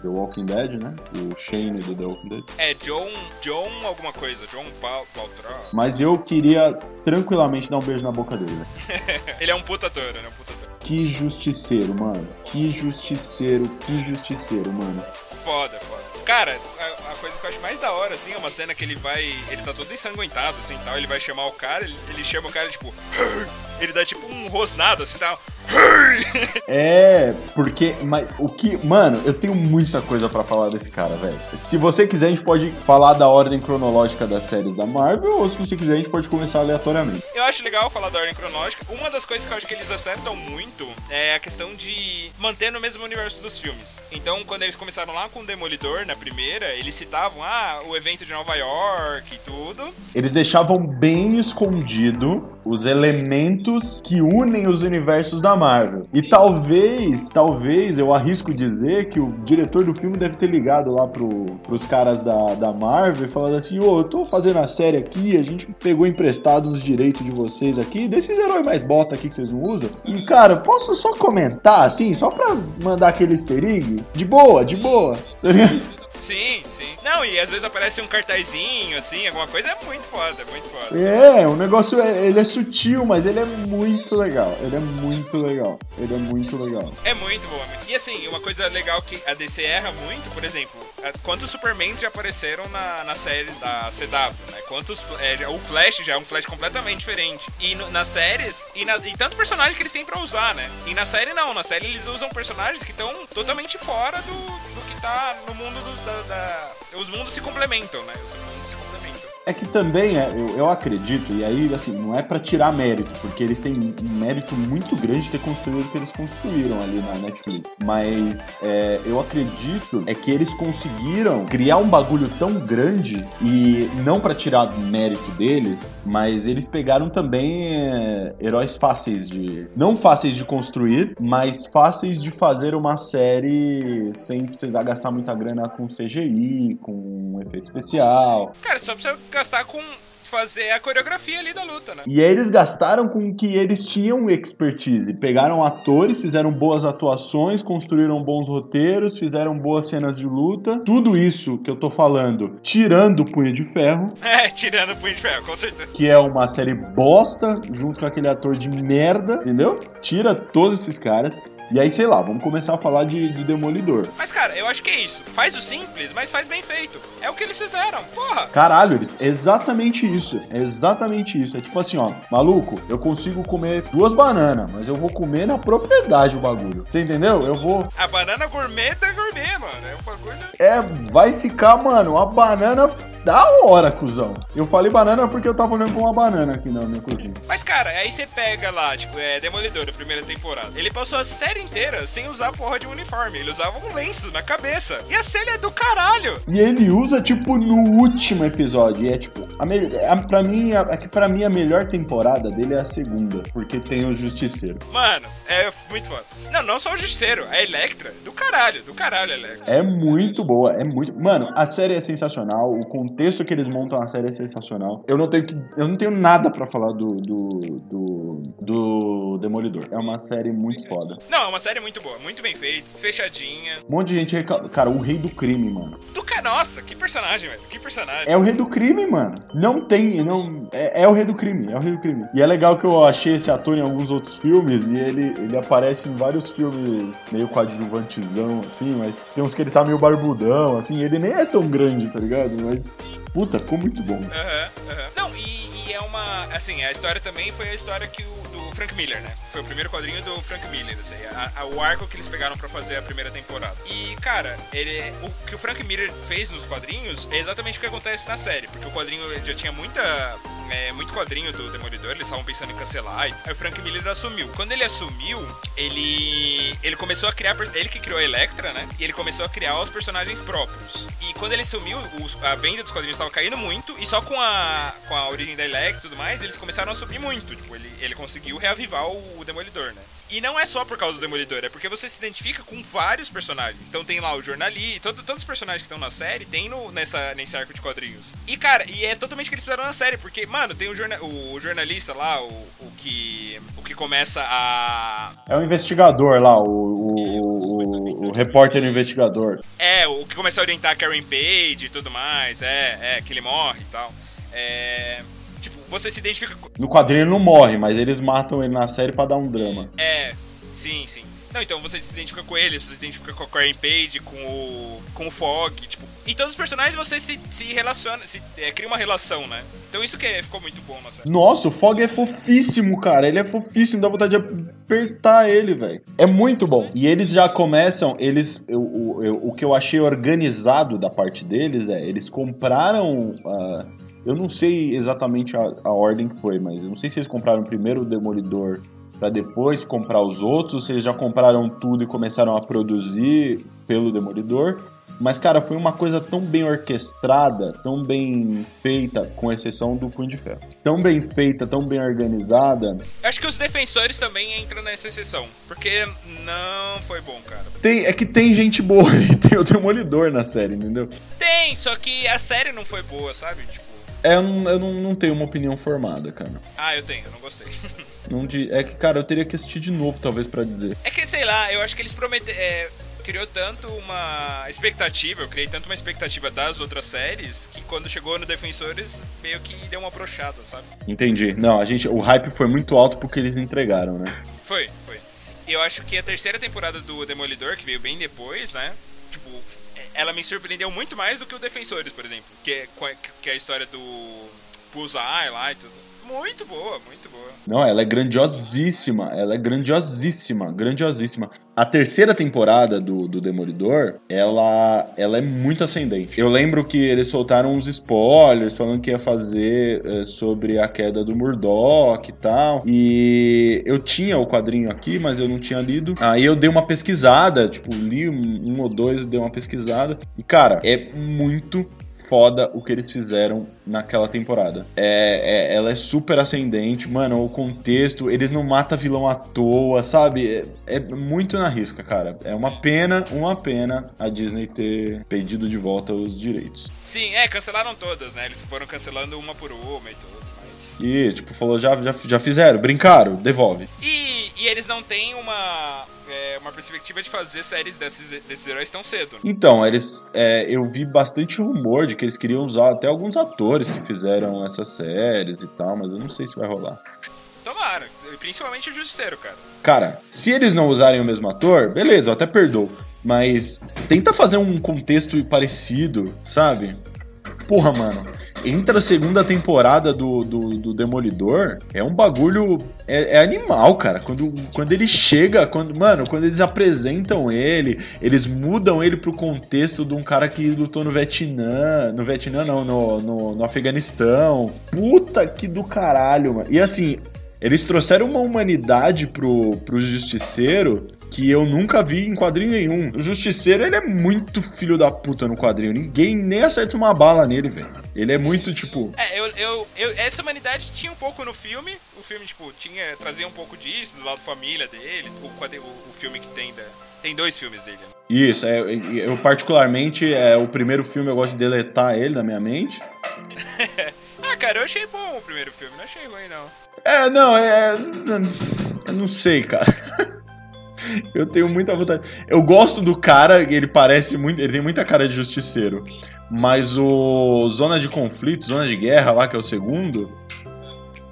The Walking Dead, né? O Shane do The Walking Dead. É John. John alguma coisa. John Pal- Paltrow. Mas eu queria tranquilamente dar um beijo na boca dele. Ele é um puta ator, ele é um puta ator. Que justiceiro, mano. Que justiceiro, que justiceiro, mano. Foda, foda. Cara, a, a coisa que eu acho mais da hora, assim, é uma cena que ele vai. Ele tá todo ensanguentado, assim tal. Ele vai chamar o cara, ele, ele chama o cara, tipo. Ele dá tipo um rosnado, assim tal. É, porque. Mas o que. Mano, eu tenho muita coisa pra falar desse cara, velho. Se você quiser, a gente pode falar da ordem cronológica das séries da Marvel, ou se você quiser, a gente pode começar aleatoriamente. Eu acho legal falar da ordem cronológica. Uma das coisas que eu acho que eles acertam muito é a questão de manter no mesmo universo dos filmes. Então, quando eles começaram lá com o Demolidor, na primeira, eles citavam, ah, o evento de Nova York e tudo. Eles deixavam bem escondido os elementos que unem os universos da Marvel. E talvez, talvez, eu arrisco dizer que o diretor do filme deve ter ligado lá pro, pros caras da, da Marvel falado assim: Ô, eu tô fazendo a série aqui, a gente pegou emprestado os direitos de vocês aqui, desses heróis mais bosta aqui que vocês não usam. E cara, posso só comentar assim, só pra mandar aquele easter egg? De boa, de boa. Sim, sim. Não, e às vezes aparece um cartazinho, assim, alguma coisa. É muito foda, é muito foda. É, o negócio é, ele é sutil, mas ele é muito legal. Ele é muito legal. Ele é muito legal. É muito bom. E assim, uma coisa legal que a DC erra muito, por exemplo, quantos Supermans já apareceram na, nas séries da CW, né? Quantos. é, o Flash já é um Flash completamente diferente. E no- nas séries, e, na- e tanto personagem que eles têm pra usar, né? E na série não, na série eles usam personagens que estão totalmente fora do, do que tá no mundo do- da, da- Os mundos se complementam, né? Os mundos É que também, é, eu, eu acredito, e aí, assim, não é pra tirar mérito, porque eles têm um mérito muito grande de ter construído o que eles construíram ali na Netflix. Mas é, eu acredito é que eles conseguiram criar um bagulho tão grande, e não pra tirar mérito deles, mas eles pegaram também é, heróis fáceis de. Não fáceis de construir, mas fáceis de fazer uma série sem precisar gastar muita grana com CGI, com efeito especial. Cara, só precisa gastar com fazer a coreografia ali da luta, né? E eles gastaram com o que eles tinham expertise. Pegaram atores, fizeram boas atuações, construíram bons roteiros, fizeram boas cenas de luta. Tudo isso que eu tô falando, tirando o Punho de Ferro, É, tirando o punho de ferro, com certeza. que é uma série bosta, junto com aquele ator de merda, entendeu? Tira todos esses caras. E aí, sei lá, vamos começar a falar de, de Demolidor. Mas, cara, eu acho que é isso. Faz o simples, mas faz bem feito. É o que eles fizeram. Porra! Caralho, é exatamente isso. É exatamente isso. É tipo assim, ó, maluco, eu consigo comer duas bananas, mas eu vou comer na propriedade o bagulho. Você entendeu? Eu vou. A banana gourmet da gourmet, mano. É um bagulho. É, vai ficar, mano, uma banana da hora, cuzão. Eu falei banana porque eu tava olhando pra uma banana aqui na minha cozinha. Mas, cara, aí você pega lá, tipo, é Demolidor, a primeira temporada. Ele passou a série inteira sem usar a porra de uniforme. Ele usava um lenço na cabeça. E a cena é do caralho. E ele usa, tipo, no último episódio. E é tipo, a me... a, pra, mim, a, é que pra mim a melhor temporada dele é a segunda. Porque tem o Justiceiro. Mano, é muito foda. Não, não só o Justiceiro, a Electra. Do caralho, do caralho, Electra. É muito boa, é muito. Mano, a série é sensacional, o contexto que eles montam a série é sensacional. Eu não tenho, que... eu não tenho nada pra falar do, do, do, do Demolidor. É uma série muito foda. Não, é uma série muito boa, muito bem feita, fechadinha. Um monte de gente. reca- Cara, o rei do crime, mano. Do. Nossa, que personagem, velho. Que personagem. É o rei do crime, mano. Não tem, não. É, é o rei do crime, é o rei do crime. E é legal que eu achei esse ator em alguns outros filmes e ele, ele aparece em vários filmes meio coadjuvantezão, assim, mas tem uns que ele tá meio barbudão, assim, ele nem é tão grande, tá ligado? Mas, puta, ficou muito bom. Aham, aham. Não, e, e é uma. Assim, a história também foi a história que o, do Frank Miller, né? Foi o primeiro quadrinho do Frank Miller, assim, a- a- o arco que eles pegaram pra fazer a primeira temporada. E, cara, ele, o que o Frank Miller fez nos quadrinhos é exatamente o que acontece na série, porque o quadrinho já tinha muita. é, muito quadrinho do Demolidor, eles estavam pensando em cancelar. Aí o Frank Miller assumiu. Quando ele assumiu, ele. ele começou a criar. Ele que criou a Electra, né? E ele começou a criar os personagens próprios. E quando ele assumiu, os- a venda dos quadrinhos estava caindo muito, e só com a, com a origem da Electra e tudo mais, eles começaram a subir muito. Tipo, ele, ele conseguiu reavivar o, o Demolidor, né? E não é só por causa do Demolidor, é porque você se identifica com vários personagens. Então tem lá o jornalista, todo- todos os personagens que estão na série tem no, nessa, nesse arco de quadrinhos. E cara, e é totalmente o que eles fizeram na série, porque, mano, tem o, jorna, o jornalista lá, o, o que. O que começa a. É o investigador lá, o, o, o, o repórter investigador. É, o que começa a orientar a Karen Page e tudo mais, é, é, que ele morre e tal. É. Você se identifica com. No quadrinho ele não morre, mas eles matam ele na série pra dar um drama. É, sim, sim. Não, então você se identifica com ele, você se identifica com a Karen Page, com o. com o Fog, tipo. E todos os personagens você se, se relaciona, se é, cria uma relação, né? Então isso que é- ficou muito bom na série. Nossa, o Fog é fofíssimo, cara. Ele é fofíssimo, dá vontade de apertar ele, velho. É muito bom. E eles já começam, eles. eu- o- eu- o que eu achei organizado da parte deles é, eles compraram. ah, eu não sei exatamente a, a ordem que foi, mas eu não sei se eles compraram primeiro o Demolidor pra depois comprar os outros, se eles já compraram tudo e começaram a produzir pelo Demolidor. Mas, cara, foi uma coisa tão bem orquestrada, tão bem feita, com exceção do Punho de Ferro. Tão bem feita, tão bem organizada. Acho que os defensores também entram nessa exceção. Porque não foi bom, cara. Tem, é que tem gente boa e tem o Demolidor na série, entendeu? Tem, só que a série não foi boa, sabe? Tipo. É, eu, não, eu não, não tenho uma opinião formada, cara. Ah, eu tenho, eu não gostei. Não di- é que, cara, eu teria que assistir de novo, talvez, pra dizer. É que, sei lá, eu acho que eles prometeram. É, criou tanto uma expectativa, eu criei tanto uma expectativa das outras séries, que quando chegou no Defensores, meio que deu uma brochada, sabe? Entendi. Não, a gente, o hype foi muito alto porque eles entregaram, né? Foi, foi. Eu acho que a terceira temporada do Demolidor, que veio bem depois, né? Tipo, ela me surpreendeu muito mais do que o Defensores, por exemplo. Que é, que é a história do. Bullseye lá e tudo. Muito boa, muito boa. Não, ela é grandiosíssima. Ela é grandiosíssima, grandiosíssima. A terceira temporada do, do Demolidor, ela, ela é muito ascendente. Eu lembro que eles soltaram uns spoilers falando que ia fazer eh, sobre a queda do Murdoch e tal. E eu tinha o quadrinho aqui, mas eu não tinha lido. Aí eu dei uma pesquisada, tipo, li um, um ou dois, dei uma pesquisada. E, cara, é muito foda o que eles fizeram naquela temporada. É, é- ela é super ascendente, mano, o contexto, eles não matam vilão à toa, sabe? É, é muito na risca, cara. É uma pena, uma pena a Disney ter pedido de volta os direitos. Sim, é, cancelaram todas, né? Eles foram cancelando uma por uma e tudo. E, tipo, falou, já, já, já fizeram, brincaram, devolve. E, e eles não têm uma, é, uma perspectiva de fazer séries desses, desses heróis tão cedo. né? Então, eles. é, eu vi bastante rumor de que eles queriam usar até alguns atores que fizeram essas séries e tal, mas eu não sei se vai rolar. Tomara, principalmente o Justiceiro, cara. Cara, se eles não usarem o mesmo ator, beleza, eu até perdoo. Mas tenta fazer um contexto parecido, sabe? Porra, mano. Entra a segunda temporada do, do, do Demolidor, é um bagulho. É, é animal, cara. Quando, quando ele chega, quando, mano, quando eles apresentam ele, eles mudam ele pro contexto de um cara que lutou no Vietnã. No Vietnã, não, no, no, no Afeganistão. Puta que do caralho, mano. E assim, eles trouxeram uma humanidade pro, pro Justiceiro que eu nunca vi em quadrinho nenhum. O Justiceiro, ele é muito filho da puta no quadrinho. Ninguém nem acerta uma bala nele, velho. Ele é muito, tipo... É, eu, eu, eu- essa humanidade tinha um pouco no filme. O filme, tipo, tinha, trazia um pouco disso, do lado família dele. O, o, o filme que tem da. Tem dois filmes dele. né? Isso, é, eu particularmente, é o primeiro filme eu gosto de deletar ele da minha mente. Ah, cara, eu achei bom o primeiro filme, não achei ruim, não. É, não, é... Eu não sei, cara. Eu tenho muita vontade. Eu gosto do cara, ele parece muito. Ele tem muita cara de justiceiro. Mas o Zona de Conflito, Zona de Guerra lá, que é o segundo.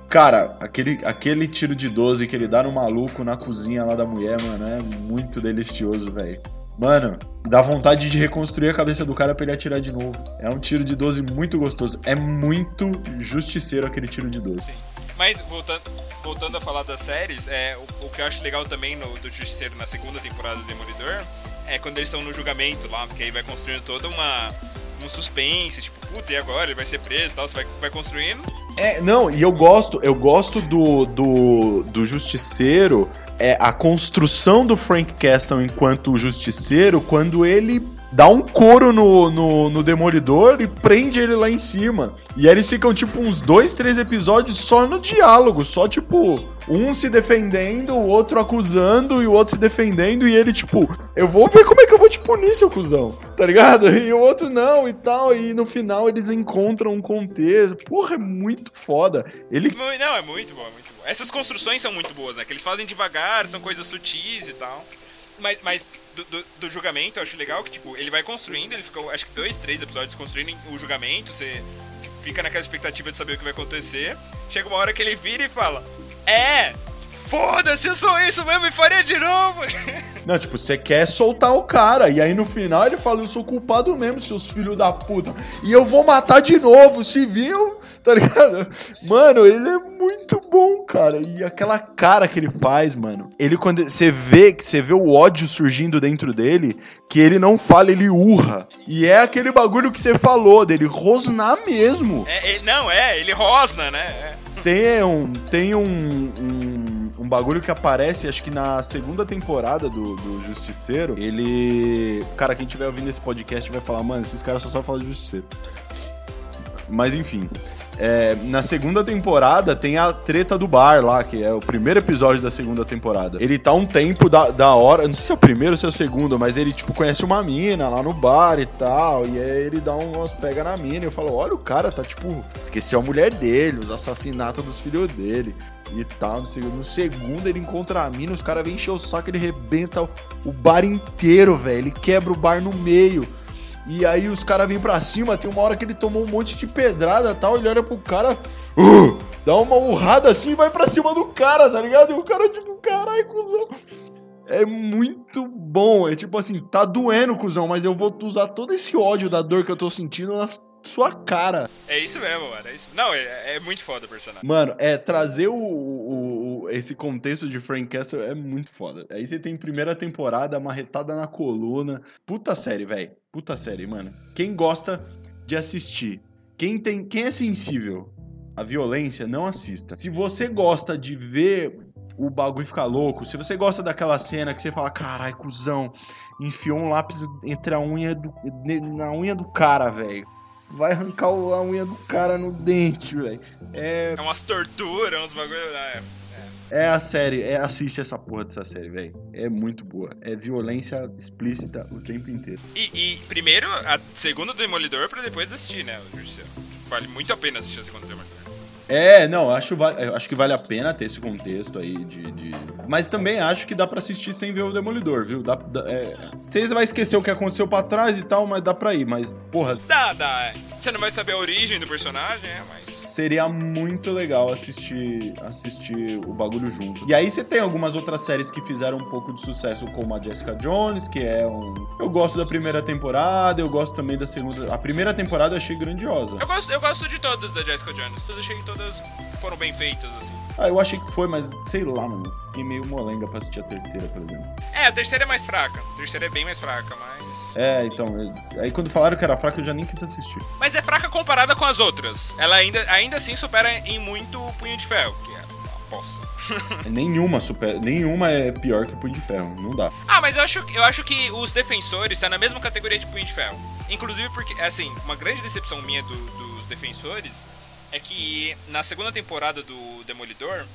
Cara, aquele, aquele tiro de 12 que ele dá no maluco na cozinha lá da mulher, mano, é muito delicioso, velho. Mano, dá vontade de reconstruir a cabeça do cara pra ele atirar de novo. É um tiro de 12 muito gostoso. É muito justiceiro aquele tiro de 12. Sim. Mas, voltando, voltando a falar das séries, é, o, o que eu acho legal também no, do Justiceiro na segunda temporada do Demolidor é quando eles estão no julgamento lá, porque aí vai construindo toda uma. Um suspense, tipo, puta, e agora? Ele vai ser preso e tal, você vai, vai construindo. É, não, e eu gosto, eu gosto do, do, do Justiceiro, é a construção do Frank Castle enquanto Justiceiro, quando ele dá um couro no, no, no Demolidor e prende ele lá em cima. E aí eles ficam, tipo, uns dois, três episódios só no diálogo, só, tipo, um se defendendo, o outro acusando e o outro se defendendo, e ele, tipo, eu vou ver como é que eu vou te punir, seu cuzão, tá ligado? E o outro não e tal, e no final eles encontram um contexto. Porra, é muito foda. Ele Não, é muito bom, é muito bom. Essas construções são muito boas, né? Que eles fazem devagar, são coisas sutis e tal. Mas, mas do, do- do julgamento eu acho legal que, tipo, ele vai construindo, ele ficou, acho que dois, três episódios construindo o julgamento, você fica naquela expectativa de saber o que vai acontecer. Chega uma hora que ele vira e fala: É! Foda-se, eu sou isso mesmo e faria de novo! Não, tipo, você quer soltar o cara. E aí no final ele fala: Eu sou culpado mesmo, seus filhos da puta. E eu vou matar de novo, se viu? Tá ligado? Mano, ele é muito bom, cara. E aquela cara que ele faz, mano. Ele, quando você vê que você vê o ódio surgindo dentro dele, que ele não fala, ele urra. E é aquele bagulho que você falou, dele rosnar mesmo. É, ele- não, é, ele rosna, né? É. Tem um. Tem um, um, um bagulho que aparece, acho que na segunda temporada do, do Justiceiro. Ele. Cara, quem estiver ouvindo esse podcast vai falar, mano, esses caras só sabem falar de Justiceiro. Mas enfim. é, na segunda temporada tem a treta do bar lá, que é o primeiro episódio da segunda temporada. Ele tá um tempo da, da hora, não sei se é o primeiro ou se é o segundo, mas ele, tipo, conhece uma mina lá no bar e tal, e aí ele dá um, umas pega na mina e eu falo, olha, o cara tá, tipo, esqueceu a mulher dele, os assassinatos dos filhos dele e tal. No segundo, no segundo ele encontra a mina, os caras vêm encher o saco, ele rebenta o, o bar inteiro, velho, ele quebra o bar no meio. E aí os caras vêm pra cima, tem uma hora que ele tomou um monte de pedrada tal, ele olha pro cara, uh, dá uma urrada assim e vai pra cima do cara, tá ligado? E o cara, tipo, caralho, cuzão. É muito bom, é tipo assim, tá doendo, cuzão, mas eu vou usar todo esse ódio da dor que eu tô sentindo nas sua cara. É isso mesmo, mano. É isso. Não, é, é muito foda o personagem. Mano, é trazer o, o- o- esse contexto de Frank Castle é muito foda. Aí você tem primeira temporada, marretada na coluna. Puta série, velho. Puta série, mano. Quem gosta de assistir, quem tem, quem é sensível à violência, não assista. Se você gosta de ver o bagulho ficar louco, se você gosta daquela cena que você fala, carai, cuzão, enfiou um lápis entre a unha do, na unha do cara, velho. Vai arrancar a unha do cara no dente, velho. É, É umas torturas, uns bagulho. É, é a série, é assiste essa porra dessa série, velho. É muito boa. É violência explícita o tempo inteiro. E, e primeiro, a segunda Demolidor pra depois assistir, né? Vale muito a pena assistir a segunda Demolidor. É, não, acho, acho que vale a pena ter esse contexto aí de. de- Mas também acho que dá pra assistir sem ver o Demolidor, viu? Dá, dá- é... Vocês vai esquecer o que aconteceu pra trás e tal, mas dá pra ir. Mas, porra, Dá, dá. é. Você não vai saber a origem do personagem, é, mas. seria muito legal assistir assistir o bagulho junto. E aí você tem algumas outras séries que fizeram um pouco de sucesso, como a Jessica Jones, que é um. Eu gosto da primeira temporada, eu gosto também da segunda. A primeira temporada eu achei grandiosa. Eu gosto, eu gosto de todas da Jessica Jones. Eu achei que todas foram bem feitas, assim. Ah, eu achei que foi, mas sei lá, mano. Fiquei meio molenga pra assistir a terceira, por exemplo. É, a terceira é mais fraca. A terceira é bem mais fraca, mas. É, então. eu- Aí quando falaram que era fraca, eu já nem quis assistir. Mas é fraca comparada com as outras. Ela ainda, ainda assim supera em muito o Punho de Ferro, que é uma bosta. nenhuma super. Nenhuma é pior que o Punho de Ferro. Não dá. Ah, mas eu acho, eu acho que os defensores tá na mesma categoria de Punho de Ferro. Inclusive porque, assim, uma grande decepção minha do- dos defensores é que na segunda temporada do Demolidor,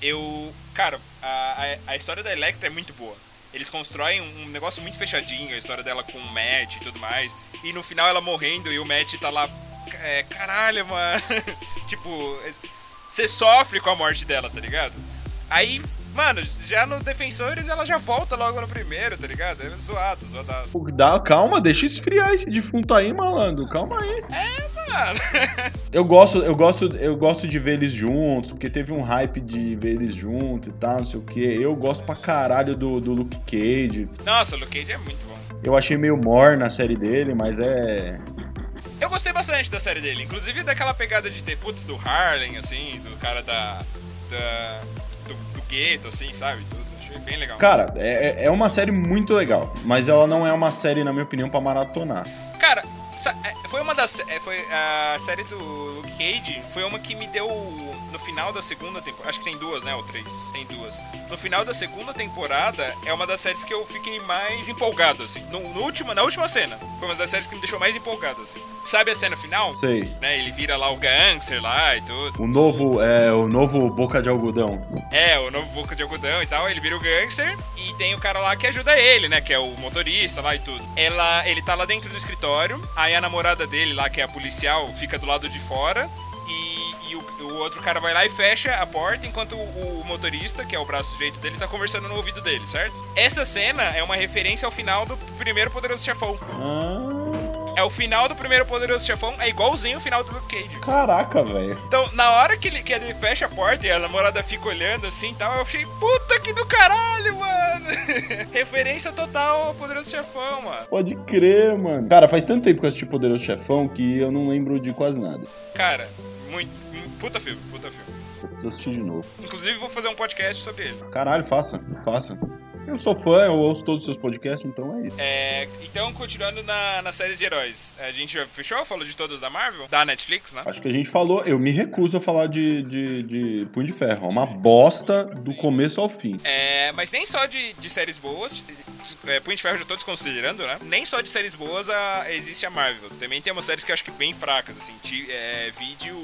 eu. Cara, a, a, história da Electra é muito boa. Eles constroem um negócio muito fechadinho, a história dela com o Matt e tudo mais. E no final ela morrendo e o Matt tá lá. É, caralho, mano. tipo, você sofre com a morte dela, tá ligado? Aí, mano, já no Defensores ela já volta logo no primeiro, tá ligado? É zoado, zoadaço. Dá, calma, deixa esfriar esse defunto aí, malandro. Calma aí. Mano, Eu gosto, eu gosto, eu gosto de ver eles juntos, porque teve um hype de ver eles juntos e tal, não sei o que. Eu gosto pra caralho do, do Luke Cage. nossa, o Luke Cage é muito bom. Eu achei meio morna a série dele, mas é. Eu gostei bastante da série dele, inclusive daquela pegada de ter putz do Harlem, assim, do cara da. da gueto, assim, sabe? Tudo. Achei bem legal. Cara, é, é- é uma série muito legal, mas ela não é uma série, na minha opinião, pra maratonar. Cara, é, foi uma das. é, Foi a série do Luke Cage, foi uma que me deu. No final da segunda temporada. Acho que tem duas, né? Ou três. Tem duas. No final da segunda temporada, é uma das séries que eu fiquei mais empolgado, assim. No, no último, na última cena. Foi uma das séries que me deixou mais empolgado, assim. Sabe a cena final? Sei. Né? Ele vira lá o gangster lá e tudo. O novo, é, o novo Boca de Algodão. É, o novo boca de algodão e tal, ele vira o gangster e tem o cara lá que ajuda ele, né? Que é o motorista lá e tudo. Ela, ele tá lá dentro do escritório, aí a namorada dele lá, que é a policial, fica do lado de fora o, outro cara vai lá e fecha a porta enquanto o, o motorista, que é o braço direito dele, tá conversando no ouvido dele, certo? Essa cena é uma referência ao final do primeiro Poderoso Chefão. Ah, É o final do primeiro Poderoso Chefão, é igualzinho o final do Luke Cage. caraca, velho. Então, na hora que ele, que ele fecha a porta e a namorada fica olhando assim e tal, eu achei, puta que do caralho, mano! Referência total ao Poderoso Chefão, mano. Pode crer, mano. Cara, faz tanto tempo que eu assisti Poderoso Chefão que eu não lembro de quase nada. Cara, muito. Puta filme, puta filme. Eu preciso assistir de novo. Inclusive, vou fazer um podcast sobre ele. Caralho, faça, faça. Eu sou fã, eu ouço todos os seus podcasts, então é isso. É, então, continuando na, nas séries de heróis, a gente já fechou? Falou de todas da Marvel? Da Netflix, né? Acho que a gente falou, eu me recuso a falar de, de, de Punho de Ferro. É uma bosta do começo ao fim. É, mas nem só de, de séries boas, é, Punho de Ferro eu já tô desconsiderando, né? Nem só de séries boas a- existe a Marvel. Também tem umas séries que eu acho que bem fracas, assim. É, vídeo.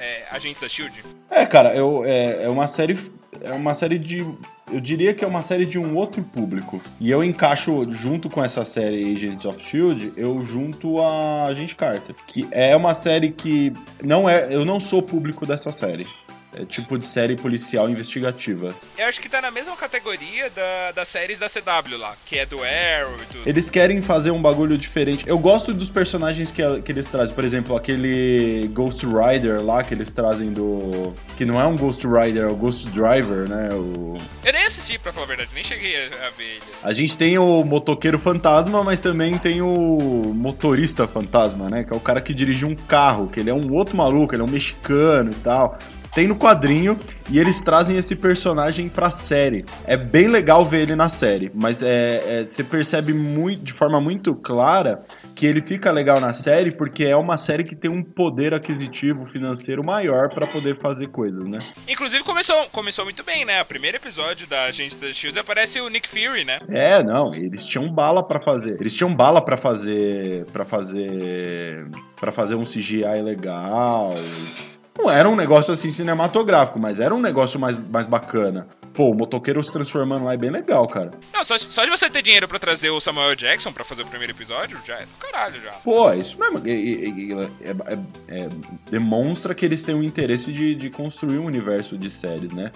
É, Agentes da Shield. É, cara, eu, é, é uma série. É uma série de. Eu diria que é uma série de um outro público. E eu encaixo, junto com essa série Agents of Shield, eu junto a Agente Carter. Que é uma série que. não é Eu não sou público dessa série. É tipo de série policial investigativa. Eu acho que tá na mesma categoria da, das séries da CW lá, que é do Arrow e tudo. Eles querem fazer um bagulho diferente. Eu gosto dos personagens que, que eles trazem. Por exemplo, aquele Ghost Rider lá que eles trazem do. Que não é um Ghost Rider, é o Ghost Driver, né? O... Eu nem assisti, pra falar a verdade, nem cheguei a, ver ele. assim. A gente tem o motoqueiro fantasma, mas também tem o motorista fantasma, né? Que é o cara que dirige um carro, que ele é um outro maluco, ele é um mexicano e tal. Tem no quadrinho e eles trazem esse personagem pra série. É bem legal ver ele na série, mas é, é- você percebe muito, de forma muito clara que ele fica legal na série porque é uma série que tem um poder aquisitivo financeiro maior pra poder fazer coisas, né? Inclusive começou, começou muito bem, né? O primeiro episódio da Agente da Shield aparece o Nick Fury, né? É, não, eles tinham bala pra fazer. Eles tinham bala pra fazer para fazer para fazer um CGI legal. Não era um negócio assim cinematográfico, mas era um negócio mais, mais bacana. Pô, o motoqueiro se transformando lá é bem legal, cara. Não, só, só de você ter dinheiro pra trazer o Samuel Jackson pra fazer o primeiro episódio, já é do caralho já. Pô, é isso mesmo. É- é- é- demonstra que eles têm um interesse de, de construir um universo de séries, né?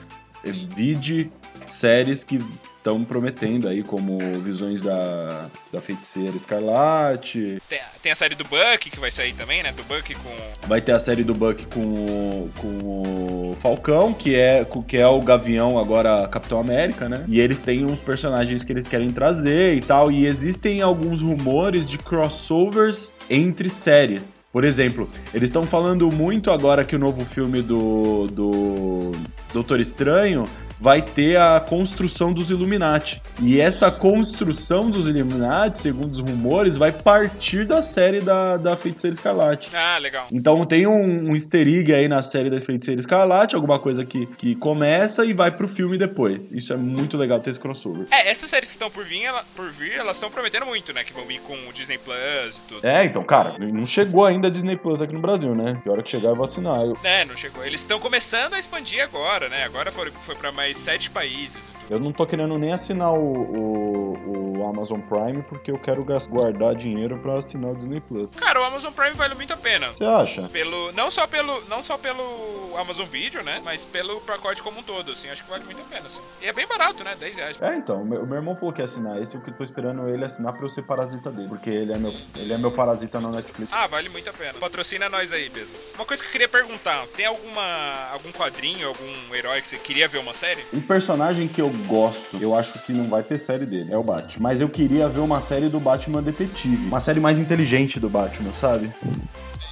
Vide séries que estão prometendo aí, como Visões da, da Feiticeira Escarlate, Tem, tem a série do Buck que vai sair também, né? Do Buck com. Vai ter a série do Buck com, o- com o Falcão, que é, que é o Gavião, agora Capitão América, né? E eles têm uns personagens que eles querem trazer e tal. E existem alguns rumores de crossovers entre séries. Por exemplo, eles estão falando muito agora que o novo filme do, do Doutor Estranho vai ter a construção dos Illuminati. E essa construção dos Illuminati, segundo os rumores, vai partir da série da, da Feiticeira Escarlate. Ah, legal. Então tem um, um easter egg aí na série da Feiticeira Escarlate, alguma coisa que, que começa e vai pro filme depois. Isso é muito legal ter esse crossover. É, essas séries que estão por vir, ela- por vir, elas estão prometendo muito, né? Que vão vir com o Disney Plus e tudo. É, então, cara, não chegou ainda a Disney Plus aqui no Brasil, né? Que hora que chegar eu vou assinar. Eu, É, não chegou. Eles estão começando a expandir agora, né? Agora foi, foi pra mais sete países eu não tô querendo nem assinar o, o, o Amazon Prime porque eu quero guardar dinheiro pra assinar o Disney Plus. Cara, o Amazon Prime vale muito a pena. Você acha? Pelo, não só pelo, não só pelo Amazon Video, né? Mas pelo pacote como um todo, assim. Acho que vale muito a pena, assim. E é bem barato, né? 10 reais. É, então, o meu, meu irmão falou que ia assinar esse, eu que tô esperando ele assinar pra eu ser parasita dele. Porque ele é meu, ele é meu parasita na Netflix. Ah, vale muito a pena. Patrocina nós aí, Bezos. Uma coisa que eu queria perguntar: tem alguma algum quadrinho, algum herói que você queria ver uma série? Um personagem que eu gosto, eu acho que não vai ter série dele, é o Batman. Mas eu queria ver uma série do Batman Detetive. Uma série mais inteligente do Batman, sabe?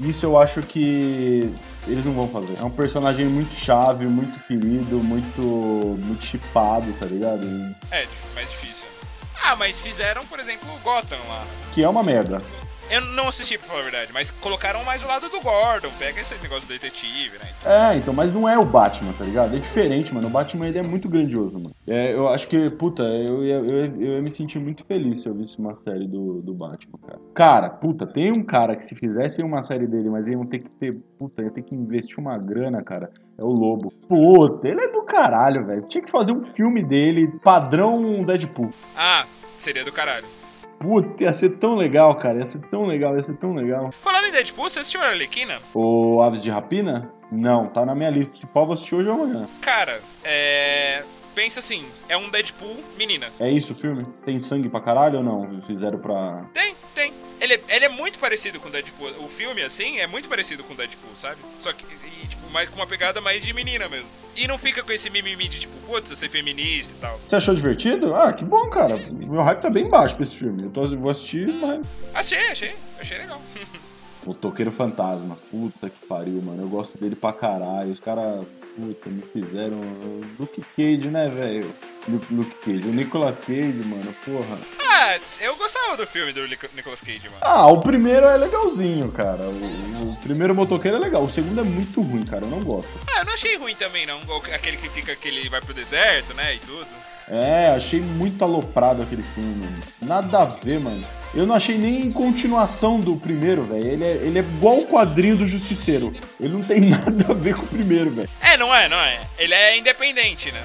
Isso eu acho que eles não vão fazer. É um personagem muito chave, muito querido, muito, muito chipado, tá ligado? É, mais difícil. Ah, mas fizeram, por exemplo, o Gotham lá. Que é uma merda. Eu não assisti, pra falar a verdade, mas colocaram mais o lado do Gordon. Pega esse negócio do detetive, né? É, então, mas não é o Batman, tá ligado? É diferente, mano. O Batman ele é muito grandioso, mano. É, eu acho que, puta, eu ia, eu, ia- eu ia me sentir muito feliz se eu visse uma série do, do Batman, cara. Cara, puta, tem um cara que se fizessem uma série dele, mas iam ter que ter, puta, ia ter que investir uma grana, cara. É o Lobo. Puta, ele é do caralho, velho. Tinha que fazer um filme dele, padrão Deadpool. Ah, seria do caralho. Puta, ia ser tão legal, cara. Ia ser tão legal, ia ser tão legal. Falando em Deadpool, você assistiu a Arlequina? O Aves de Rapina? Não, tá na minha lista. Se pau, vou assistir hoje ou amanhã. Cara, é. Pensa assim, é um Deadpool menina. É isso o filme? Tem sangue pra caralho ou não? Fizeram pra. Tem, tem. Ele, é- ele é muito parecido com o Deadpool. O filme, assim, é muito parecido com o Deadpool, sabe? Só que, e, tipo, mais com uma pegada mais de menina mesmo. E não fica com esse mimimi de, tipo, putz, eu ser feminista e tal. Você achou divertido? Ah, que bom, cara. Meu hype tá bem baixo pra esse filme. Eu tô, vou assistir, mas. Achei, achei, achei legal. O Toqueiro Fantasma. Puta que pariu, mano. Eu gosto dele pra caralho. Os caras, puta, me fizeram. o Luke Cage, né, velho? Luke, Luke Cage. O Nicolas Cage, mano, porra. ah, eu gostava do filme do Nic- Nicolas Cage, mano. Ah, o primeiro é legalzinho, cara. O, o primeiro motoqueiro é legal. O segundo é muito ruim, cara. Eu não gosto. Ah, eu não achei ruim também, não. Aquele que fica, que ele vai pro deserto, né, e tudo. É, achei muito aloprado aquele filme, mano. Nada a ver, mano. Eu não achei nem continuação do primeiro, velho. Ele é, ele é igual o quadrinho do Justiceiro. Ele não tem nada a ver com o primeiro, velho. É, não é, não é. Ele é independente, né?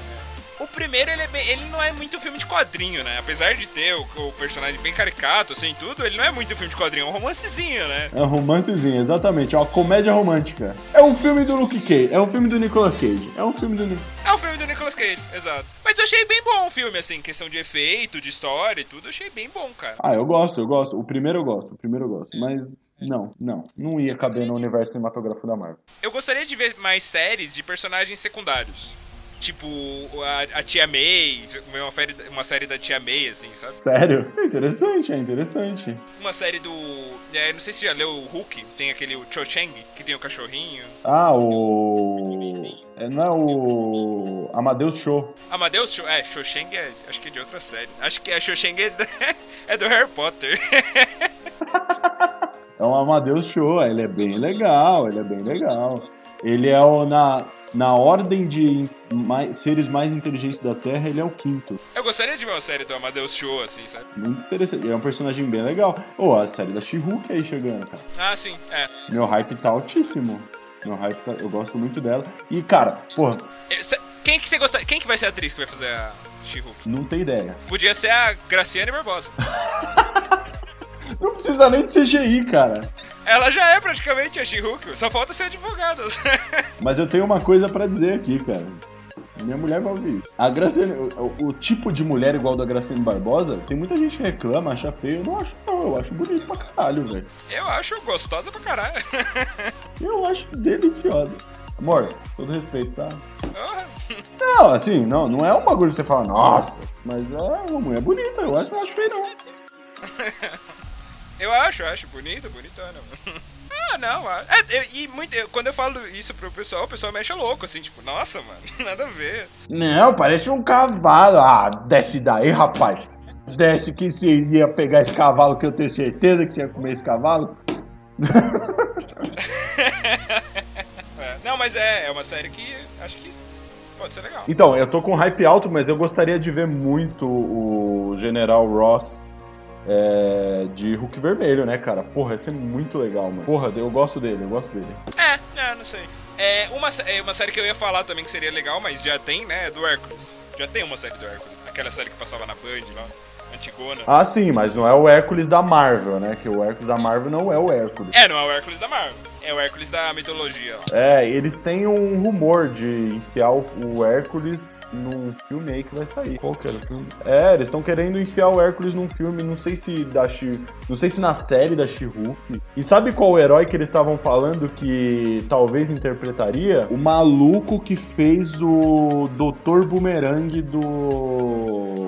O primeiro, ele, é bem- ele não é muito filme de quadrinho, né? Apesar de ter o, o personagem bem caricato, assim, tudo, ele não é muito filme de quadrinho, é um romancezinho, né? É um romancezinho, exatamente. É uma comédia romântica. É um filme do Luke Cage. É um filme do Nicolas Cage. É um filme do É um filme do Nicolas Cage, exato. Mas eu achei bem bom o filme, assim, questão de efeito, de história e tudo, eu achei bem bom, cara. Ah, eu gosto, eu gosto. O primeiro eu gosto, o primeiro eu gosto. Mas não, não. Não ia caber no universo cinematográfico da Marvel. Eu gostaria de ver mais séries de personagens secundários. Tipo, a, a Tia May, uma série, uma série da Tia May, assim, sabe? Sério? É interessante, é interessante. Uma série do. é, não sei se já leu o Hulk, tem aquele o Cho Chang, que tem o cachorrinho. Ah, o. É, não é o. Amadeus Show. Amadeus, Cho- é, Cho Chang é, acho que é de outra série. Acho que a Cho Chang é, do- é do Harry Potter. É um Amadeus Show, ele é bem legal, ele é bem legal. Ele é o na, na ordem de mais- seres mais inteligentes da Terra, ele é o quinto. Eu gostaria de ver uma série do Amadeus Show, assim, sabe? Muito interessante. Ele é um personagem bem legal. Ô, a série da She-Hulk aí chegando, cara. Ah, sim, é. Meu hype tá altíssimo. Meu hype tá, eu gosto muito dela. E, cara, porra, É, Quem que você gostaria. Quem que vai ser a atriz que vai fazer a She-Hulk? não tem ideia. Podia ser a Graciane Barbosa. Não precisa nem de CGI, cara. Ela já é praticamente a She-Hulk, só falta ser advogada. Mas eu tenho uma coisa pra dizer aqui, cara. Minha mulher vai ouvir isso. A Graciane, o, o tipo de mulher igual da Graciane Barbosa, tem muita gente que reclama, acha feio. Eu não acho, não. Eu acho bonito pra caralho, velho. Eu acho gostosa pra caralho. Eu acho deliciosa. Amor, todo respeito, tá? Não, assim, não, não é um bagulho que você fala, nossa, mas é uma mulher bonita, eu acho, não acho feio, não. Eu acho, eu acho bonita, bonitona. Ah, não. ah, É, eu- e muito, eu- quando eu falo isso pro pessoal, o pessoal me acha louco, assim, tipo, nossa, mano, nada a ver. Não, parece um cavalo. Ah, desce daí, rapaz. Desce que você ia pegar esse cavalo, que eu tenho certeza que você ia comer esse cavalo. É, não, mas é, é uma série que acho que pode ser legal. Então, eu tô com hype alto, mas eu gostaria de ver muito o General Ross é, de Hulk Vermelho, né, cara? Porra, ia ser muito legal, mano. Porra, eu gosto dele, eu gosto dele. É, é, não sei. É uma, é uma série que eu ia falar também que seria legal, mas já tem, né, é do Hércules. Já tem uma série do Hércules. Aquela série que passava na Band lá, antigona. Ah, sim, mas não é o Hércules da Marvel, né? Que o Hércules da Marvel não é o Hércules. É, não é o Hércules da Marvel. É o Hércules da mitologia. ó. É, eles têm um rumor de enfiar o, Hércules num filme aí que vai sair. Qual que era o filme? É, eles estão querendo enfiar o Hércules num filme, não sei se da She, não sei se na série da She-Hulk. E sabe qual o herói que eles estavam falando que talvez interpretaria? O maluco que fez o Dr. Boomerang do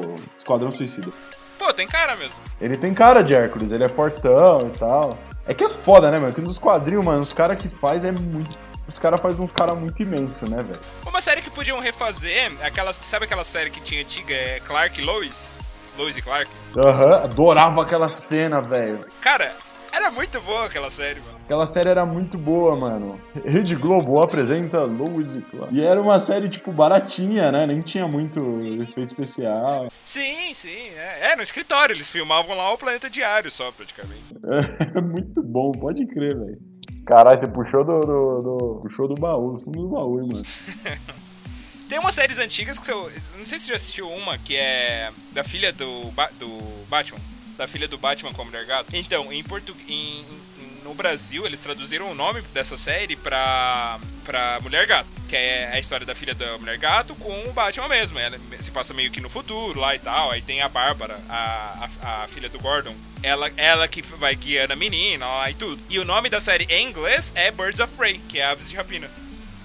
Esquadrão Suicida. Pô, tem cara mesmo. Ele tem cara de Hércules, ele é fortão e tal. É que é foda, né, mano? Que nos quadrinhos, mano, os caras que faz é muito. Os caras fazem uns caras muito imensos, né, velho? Uma série que podiam refazer, aquela, sabe aquela série que tinha antiga, é Clark e Lois? Lois e Clark? Aham, adorava aquela cena, velho. Cara, era muito boa aquela série, mano. Aquela série era muito boa, mano. Rede Globo apresenta Lois e Clark. E era uma série, tipo, baratinha, né? Nem tinha muito efeito especial. Sim, sim, é. É, no escritório, eles filmavam lá o Planeta Diário só, praticamente. É muito bom, pode crer, velho. Caralho, você puxou do, do, do- Puxou do baú, do fundo do baú, hein, mano. Tem umas séries antigas que eu. Não sei se você já assistiu uma, que é da filha do, Ba- do Batman. Da filha do Batman com a Mulher Gato. Então, em português. No Brasil, eles traduziram o nome dessa série pra, pra Mulher Gato, que é a história da filha da Mulher Gato com o Batman mesmo. Ela se passa meio que no futuro lá e tal. Aí tem a Bárbara, a, a, a filha do Gordon. Ela, ela que vai guiando a menina lá e tudo. E o nome da série em inglês é Birds of Prey, que é Aves de Rapina.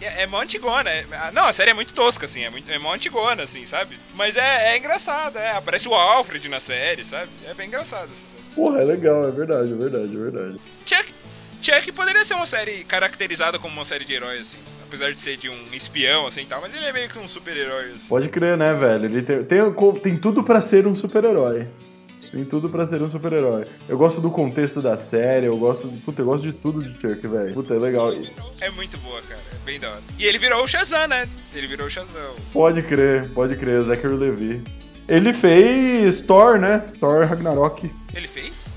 É, é mó antigona. é- não, a série é muito tosca, assim. É, muito, é mó antigona, assim, sabe? Mas é, é engraçado, é. Aparece o Alfred na série, sabe? É bem engraçado essa série. Porra, é legal, é verdade, é verdade, é verdade. Chuck, Chuck poderia ser uma série caracterizada como uma série de heróis, assim. Apesar de ser de um espião, assim, e tal. Mas ele é meio que um super-herói, assim. Pode crer, né, velho? Ele tem, tem, tem tudo pra ser um super-herói. Tem tudo pra ser um super-herói. Eu gosto do contexto da série, eu gosto. Puta, eu gosto de tudo de Chuck, velho. Puta, é legal. É muito boa, cara. É bem da hora. E ele virou o Shazam, né? Ele virou o Shazam. Pode crer, pode crer, Zachary Levi. Ele fez Thor, né? Thor Ragnarok. Ele fez?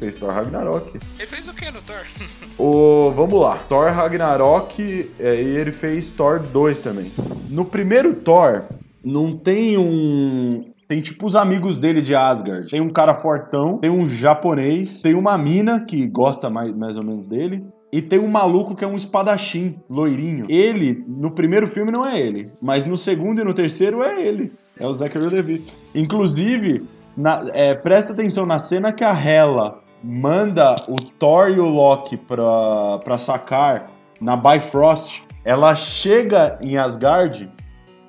Fez Thor Ragnarok. Ele fez o que no Thor? O, vamos lá. Thor Ragnarok é, e ele fez Thor 2 também. No primeiro Thor, não tem um. Tem tipo os amigos dele de Asgard. Tem um cara fortão, tem um japonês, tem uma mina que gosta mais, mais ou menos dele. E tem um maluco que é um espadachim, loirinho. Ele, no primeiro filme, não é ele. Mas no segundo e no terceiro é ele. É o Zachary Levi. Inclusive, na- é, presta atenção na cena que a Hela manda o Thor e o Loki pra, pra sacar na Bifrost. Ela chega em Asgard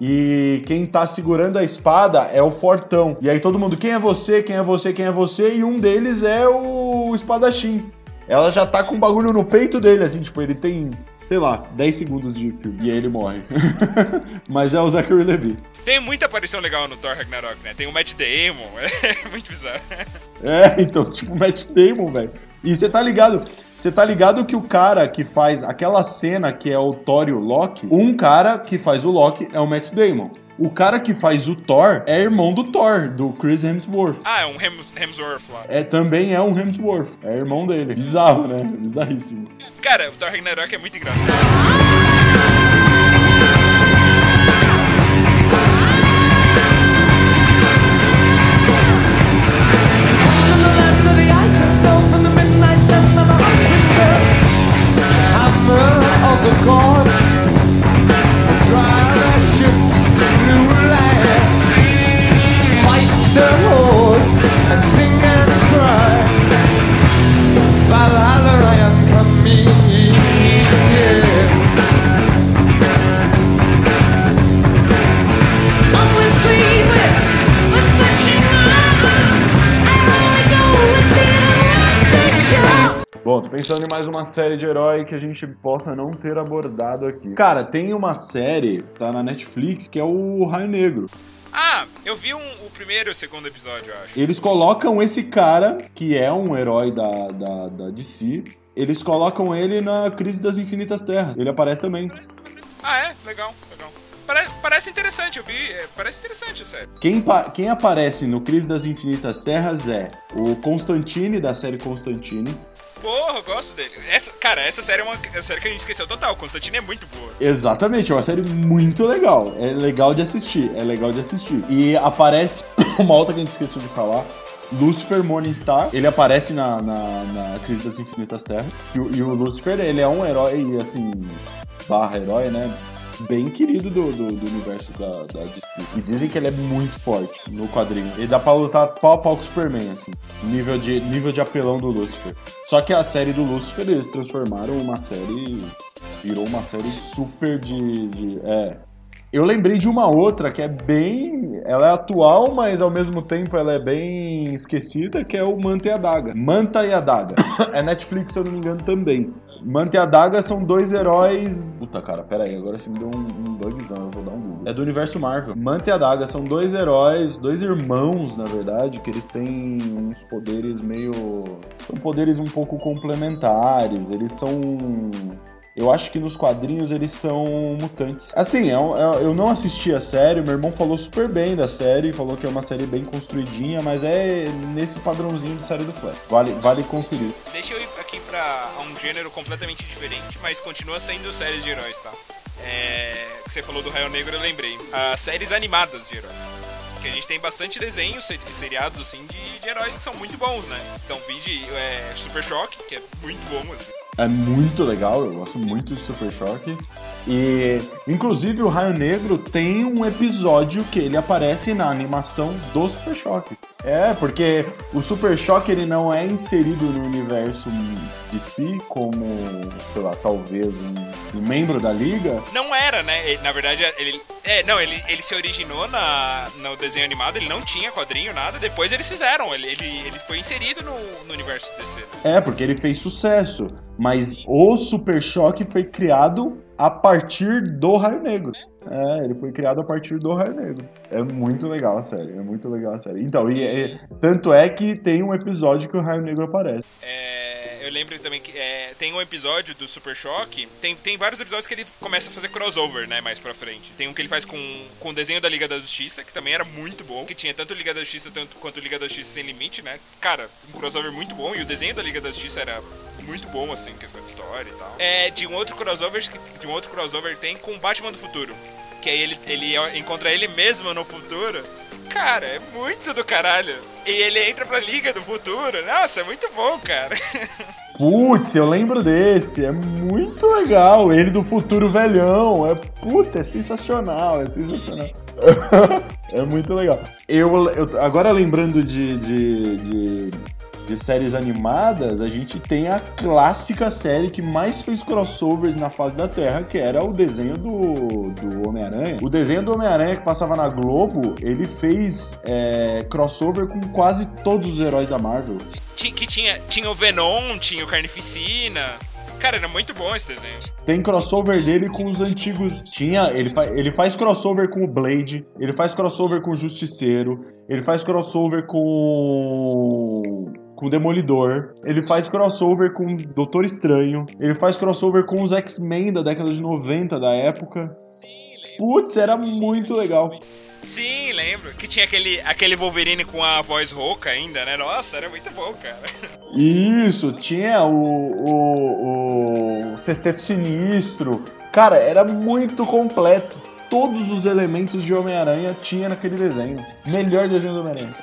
e quem tá segurando a espada é o Fortão. E aí todo mundo, quem é você? Quem é você? Quem é você? E um deles é o espadachim. Ela já tá com um bagulho no peito dele, assim, tipo, ele tem, sei lá, 10 segundos de filme. E aí ele morre. Mas é o Zachary Levi. Tem muita aparição legal no Thor Ragnarok, né? Tem o Matt Damon, é muito bizarro. É, então, tipo, Matt Damon, velho. E você tá ligado? Você tá ligado que o cara que faz aquela cena que é o Thor e o Loki, um cara que faz o Loki é o Matt Damon. O cara que faz o Thor é irmão do Thor, do Chris Hemsworth. Ah, é um Hems- Hemsworth lá. É, também é um Hemsworth. É irmão dele. Bizarro, né? Bizarríssimo. Cara, o Thor Ragnarok é muito engraçado. Bom, tô mais uma série de herói que a gente possa não ter abordado aqui. Cara, tem uma série, tá na Netflix, que é o Raio Negro. Ah, eu vi um- o primeiro e o segundo episódio, eu acho. Eles colocam esse cara, que é um herói da, da, da DC, eles colocam ele na Crise das Infinitas Terras. Ele aparece também. Ah, é? Legal, legal. Pare- parece interessante, eu vi. é, parece interessante a série. Quem, quem aparece no Crise das Infinitas Terras é o Constantine, da série Constantine. Porra, eu gosto dele. Essa, cara, essa série é uma é série que a gente esqueceu total. Constantine é muito boa. Exatamente, é uma série muito legal. É legal de assistir, é legal de assistir. E aparece uma outra que a gente esqueceu de falar. Lucifer Morningstar, ele aparece na, na, na Crise das Infinitas Terras. E, e o Lucifer, ele é um herói, assim, barra herói, né? Bem querido do, do, do universo da, da DC. E dizem que ele é muito forte no quadrinho. Ele dá pra lutar pau a pau com o Superman, assim. Nível de, nível de apelão do Lucifer. Só que a série do Lucifer, eles transformaram uma série virou uma série super de, de- é. Eu lembrei de uma outra que é bem, ela é atual, mas ao mesmo tempo ela é bem esquecida, que é o Manta e a Daga. Manta e a Daga. é Netflix, se eu não me engano, também. Manta e a Daga são dois heróis. Puta, cara, pera aí, agora você me deu um, um bugzão, eu vou dar um Google. É do universo Marvel. Manta e a Daga são dois heróis, dois irmãos, na verdade, que eles têm uns poderes meio. São poderes um pouco complementares. Eles são. Eu acho que nos quadrinhos eles são mutantes. Assim, é um- é- eu não assisti a série, meu irmão falou super bem da série, falou que é uma série bem construidinha, mas é nesse padrãozinho de série do Flash. Vale, vale conferir. Deixa eu ir aqui pra um gênero completamente diferente, mas continua sendo séries de heróis, tá? É, que você falou do Raio Negro, eu lembrei. As séries animadas de heróis. Que a gente tem bastante desenhos, se- seriados, assim, de, de heróis que são muito bons, né? Então, vi de é, Super Choque, que é muito bom, assim. É muito legal, eu gosto muito de Super Choque. E, inclusive, o Raio Negro tem um episódio que ele aparece na animação do Super Choque. É, porque o Super Choque ele não é inserido no universo de si como, sei lá, talvez um, membro da Liga. Não era, né? Ele- na verdade, ele. É, não, ele, ele se originou na, no desenho animado, ele não tinha quadrinho, nada. Depois eles fizeram, ele, ele, ele foi inserido no, no universo DC. É, porque ele fez sucesso. Mas o Super Choque foi criado a partir do Raio Negro. É, ele foi criado a partir do Raio Negro. É muito legal a série, é muito legal a série. Então, e, e- tanto é que tem um episódio que o Raio Negro aparece. É, eu lembro também que é, tem um episódio do Super Choque. Tem, tem vários episódios que ele começa a fazer crossover, né? Mais pra frente. Tem um que ele faz com, com o desenho da Liga da Justiça, que também era muito bom. Que tinha tanto Liga da Justiça tanto, quanto Liga da Justiça Sem Limite, né? Cara, um crossover muito bom. E o desenho da Liga da Justiça era muito bom, assim, questão de história e tal. É, de um outro crossover que, de um outro crossover tem com Batman do Futuro. que aí ele, ele encontra ele mesmo no futuro. Cara, é muito do caralho. E ele entra pra Liga do Futuro. Nossa, é muito bom, cara. Putz, eu lembro desse. É muito legal. Ele do futuro velhão. É puta, é sensacional. É sensacional. é muito legal. Eu, eu agora lembrando de, de, de, de, séries animadas, a gente tem a clássica série que mais fez crossovers na face da Terra, que era o desenho do, do Homem-Aranha. O desenho do Homem-Aranha que passava na Globo, ele fez é, crossover com quase todos os heróis da Marvel. Que tinha, tinha o Venom, tinha o Carnificina. Cara, era muito bom esse desenho. Tem crossover dele com os antigos. Tinha. Ele, fa... ele faz crossover com o Blade. Ele faz crossover com o Justiceiro. Ele faz crossover com. Com o Demolidor. Ele faz crossover com o Doutor Estranho. Ele faz crossover com os X-Men da década de 90 da época. Sim, Putz, era muito legal. Sim, lembro. Que tinha aquele, aquele Wolverine com a voz rouca ainda, né? Nossa, era muito bom, cara. Isso, tinha o, o, o Sexteto Sinistro. Cara, era muito completo. Todos os elementos de Homem-Aranha tinha naquele desenho. Melhor desenho do Homem-Aranha.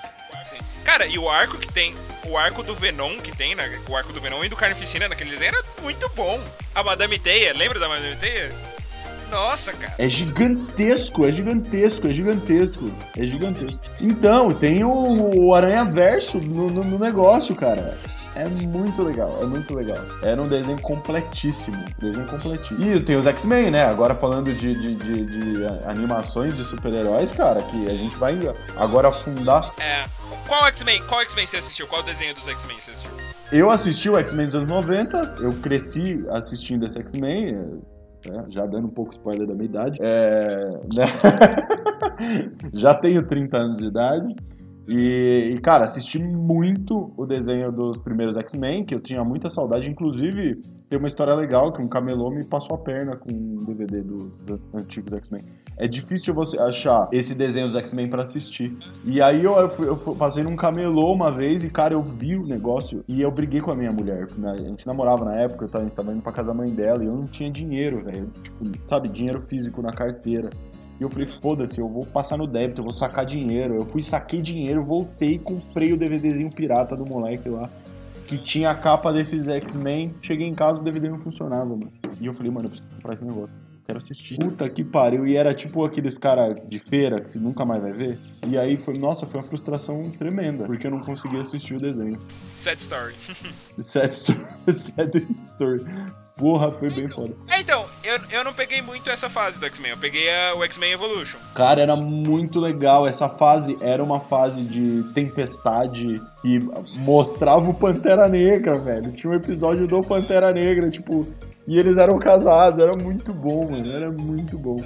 Cara, e o arco que tem. O arco do Venom que tem, né? O arco do Venom e do Carnificina naquele desenho era muito bom. A Madame Teia, lembra da Madame Teia? Nossa, cara. É gigantesco, é gigantesco, é gigantesco. É gigantesco. Então, tem o, o Aranha Verso no, no, no negócio, cara. É muito legal, é muito legal. Era um desenho completíssimo. Desenho completíssimo. E tem os X-Men, né? Agora falando de, de, de, de animações de super-heróis, cara, que a gente vai agora afundar. É. Qual X-Men? Qual X-Men você assistiu? Qual desenho dos X-Men você assistiu? Eu assisti o X-Men dos anos 90, eu cresci assistindo esse X-Men né? já dando um pouco spoiler da minha idade. É, né? já tenho 30 anos de idade. E, e, cara, assisti muito o desenho dos primeiros X-Men, que eu tinha muita saudade. Inclusive, tem uma história legal que um camelô me passou a perna com um DVD do antigos X-Men. É difícil você achar esse desenho dos X-Men para assistir. E aí eu, eu, eu, passei num camelô uma vez e, cara, eu vi o negócio e eu briguei com a minha mulher. Né? A gente namorava na época, a gente tava indo pra casa da mãe dela e eu não tinha dinheiro, velho. Tipo, sabe, dinheiro físico na carteira. E eu falei, foda-se, eu vou passar no débito, eu vou sacar dinheiro. Eu fui, saquei dinheiro, voltei comprei o DVDzinho pirata do moleque lá. Que tinha a capa desses X-Men. Cheguei em casa, o DVD não funcionava, mano. E eu falei, mano, eu preciso comprar esse negócio. Quero assistir. Puta que pariu. E era tipo aqueles cara de feira que você nunca mais vai ver. E aí foi, nossa, foi uma frustração tremenda. Porque eu não consegui assistir o desenho. Sad story. Sad story. Sad story. Porra, foi bem foda. É, então, eu, eu não peguei muito essa fase do X-Men, eu peguei a, o X-Men Evolution. Cara, era muito legal. Essa fase era uma fase de tempestade e mostrava o Pantera Negra, velho. Tinha um episódio do Pantera Negra, tipo, e eles eram casados, era muito bom, mano. Era muito bom.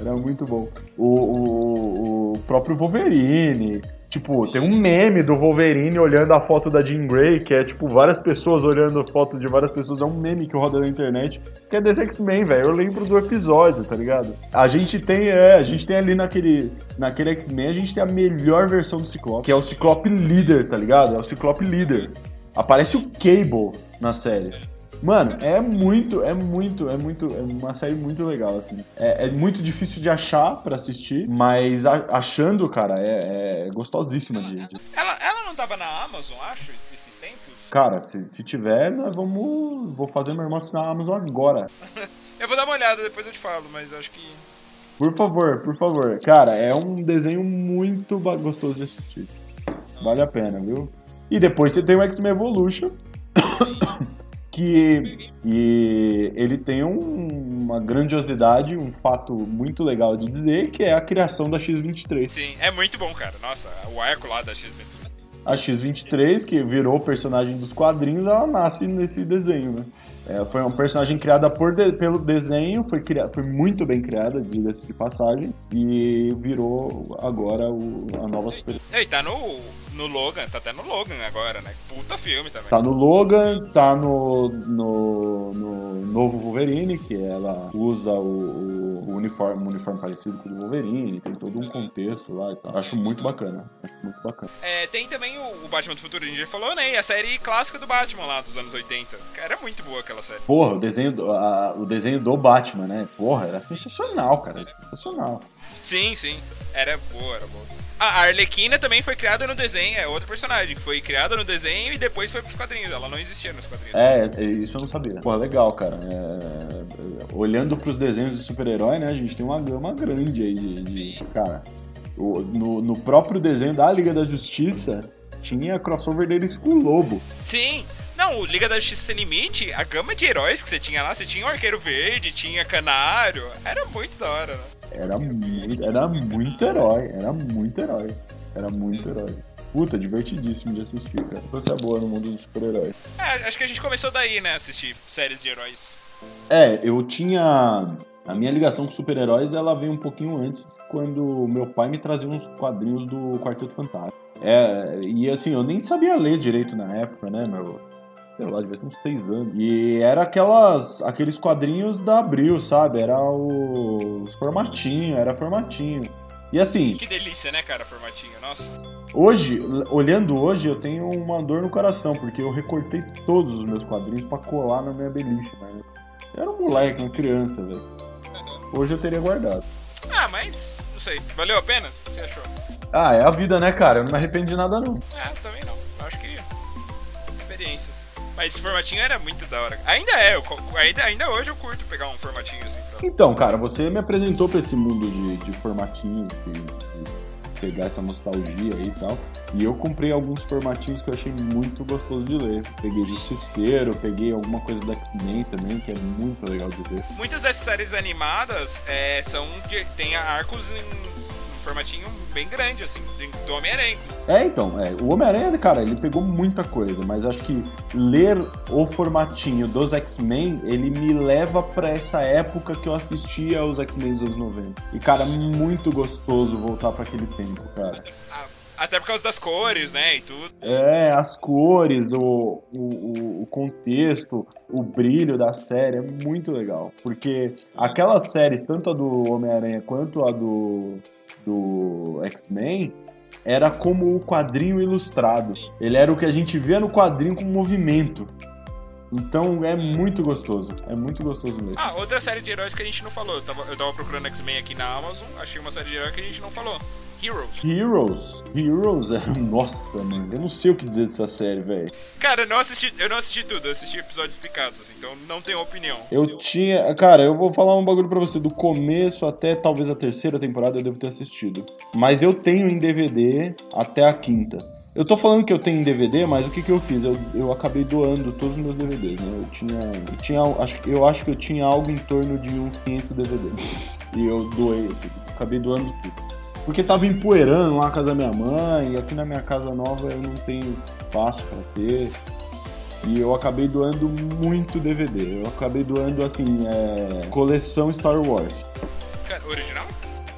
Era muito bom. O, o, o próprio Wolverine, Tipo, tem um meme do Wolverine olhando a foto da Jean Grey, que é tipo várias pessoas olhando a foto de várias pessoas. É um meme que roda na internet, que é desse X-Men, velho. Eu lembro do episódio, tá ligado? A gente tem, é, a gente tem ali naquele, naquele X-Men, a gente tem a melhor versão do Ciclope, que é o Ciclope Líder, tá ligado? É o Ciclope Líder. Aparece o Cable na série. Mano, é muito, é muito, é muito, é uma série muito legal, assim. É, é muito difícil de achar para assistir, mas a, achando, cara, é, é gostosíssima de, de, Ela, ela não tava na Amazon, acho, esses tempos? Cara, se, se tiver, nós vamos. Vou fazer meu irmão assinar a Amazon agora. eu vou dar uma olhada, depois eu te falo, mas acho que. Por favor, por favor. Cara, é um desenho muito gostoso de assistir. Vale a pena, viu? E depois você tem o X-Men Evolution. que e ele tem um, uma grandiosidade, um fato muito legal de dizer, que é a criação da X-23. Sim, é muito bom, cara. Nossa, o arco lá da X-23. A X-23, que virou personagem dos quadrinhos, ela nasce nesse desenho, né? É, foi uma personagem criada por de, pelo desenho, foi, criada, foi muito bem criada, diga-se de passagem, e virou agora o, a nova super. E tá no, no Logan, tá até no Logan agora, né? Puta filme também. Tá no Logan, tá no, no, no novo Wolverine, que ela usa o, o uniforme, um uniforme parecido com o do Wolverine, tem todo um contexto lá e tal. Acho muito bacana. Acho muito bacana. É, tem também o, o Batman do Futuro, a gente já falou, né? A série clássica do Batman lá dos anos 80. Era muito boa aquela série. Porra, o desenho, do, a- o desenho do Batman, né? Porra, era sensacional, cara. Sensacional. Sim, sim. Era boa, era boa. A Arlequina também foi criada no desenho, é outra personagem que foi criada no desenho e depois foi pros quadrinhos. Ela não existia nos quadrinhos. É, é, isso eu não sabia. Porra, legal, cara. É, é, olhando pros desenhos de super-herói, né, a gente tem uma gama grande aí de. de- cara, no, no próprio desenho da Liga da Justiça tinha crossover deles com o Lobo. Sim. Não, o Liga da Justiça Sem Limite, a gama de heróis que você tinha lá, você tinha o Arqueiro Verde, tinha Canário. Era muito da hora, né? Era muito, era muito herói, era muito herói. Era muito herói. Puta, divertidíssimo de assistir, cara. Coisa boa no mundo dos super-heróis. É, acho que a gente começou daí, né? Assistir séries de heróis. É, eu tinha. A minha ligação com super-heróis ela veio um pouquinho antes, quando meu pai me trazia uns quadrinhos do Quarteto Fantástico. É, e assim, eu nem sabia ler direito na época, né, meu? Sei lá, devia ter uns seis anos. E era aquelas, aqueles quadrinhos da Abril, sabe? Era o- os formatinho, era formatinho. E assim, Que delícia, né, cara, formatinho? Nossa. Hoje, olhando hoje, eu tenho uma dor no coração, porque eu recortei todos os meus quadrinhos pra colar na minha beliche, né? Eu era um moleque, uma criança, velho. Hoje eu teria guardado. Ah, mas, não sei. Valeu a pena? O que você achou? Ah, é a vida, né, cara? Eu não me arrependi de nada, não. É, também não. Eu acho que. Experiências. Mas esse formatinho era muito da hora. Ainda é, eu ainda, ainda hoje eu curto pegar um formatinho assim pra. Então, cara, você me apresentou pra esse mundo de, de formatinho, de, de pegar essa nostalgia aí e tal. E eu comprei alguns formatinhos que eu achei muito gostoso de ler. Peguei Justiceiro, peguei alguma coisa da X-Men também, que é muito legal de ver. Muitas dessas séries animadas é, são de, tem arcos em formatinho bem grande, assim, do Homem-Aranha. É, então, é, o Homem-Aranha, cara, ele pegou muita coisa, mas acho que ler o formatinho dos X-Men, ele me leva pra essa época que eu assistia aos X-Men dos anos 90. E, cara, muito gostoso voltar pra aquele tempo, cara. Ah, Até por causa das cores, né, e tudo. É, as cores, o, o, o- o contexto, o brilho da série é muito legal. Porque aquelas séries, tanto a do Homem-Aranha quanto a do, do X-Men, era como o quadrinho ilustrado. Ele era o que a gente via no quadrinho com movimento. Então é muito gostoso. É muito gostoso mesmo. Ah, outra série de heróis que a gente não falou. Eu tava, eu tava procurando X-Men aqui na Amazon, achei uma série de heróis que a gente não falou. Heroes. Heroes. Heroes é. Nossa, mano. Eu não sei o que dizer dessa série, velho. Cara, eu não assisti, eu não assisti tudo, eu assisti episódios explicados, então não tenho opinião. Eu tinha. Cara, eu vou falar um bagulho pra você. Do começo até talvez a terceira temporada eu devo ter assistido. Mas eu tenho em DVD até a quinta. Eu tô falando que eu tenho em DVD, mas o que que eu fiz? Eu, eu acabei doando todos os meus DVDs, né? Eu tinha. Eu, tinha acho, eu acho que eu tinha algo em torno de uns 500 DVDs. E eu doei. Acabei doando tudo. Porque tava empoeirando lá na casa da minha mãe, e aqui na minha casa nova eu não tenho espaço pra ter. E eu acabei doando muito DVD. Eu acabei doando, assim, é, coleção Star Wars. Cara, original?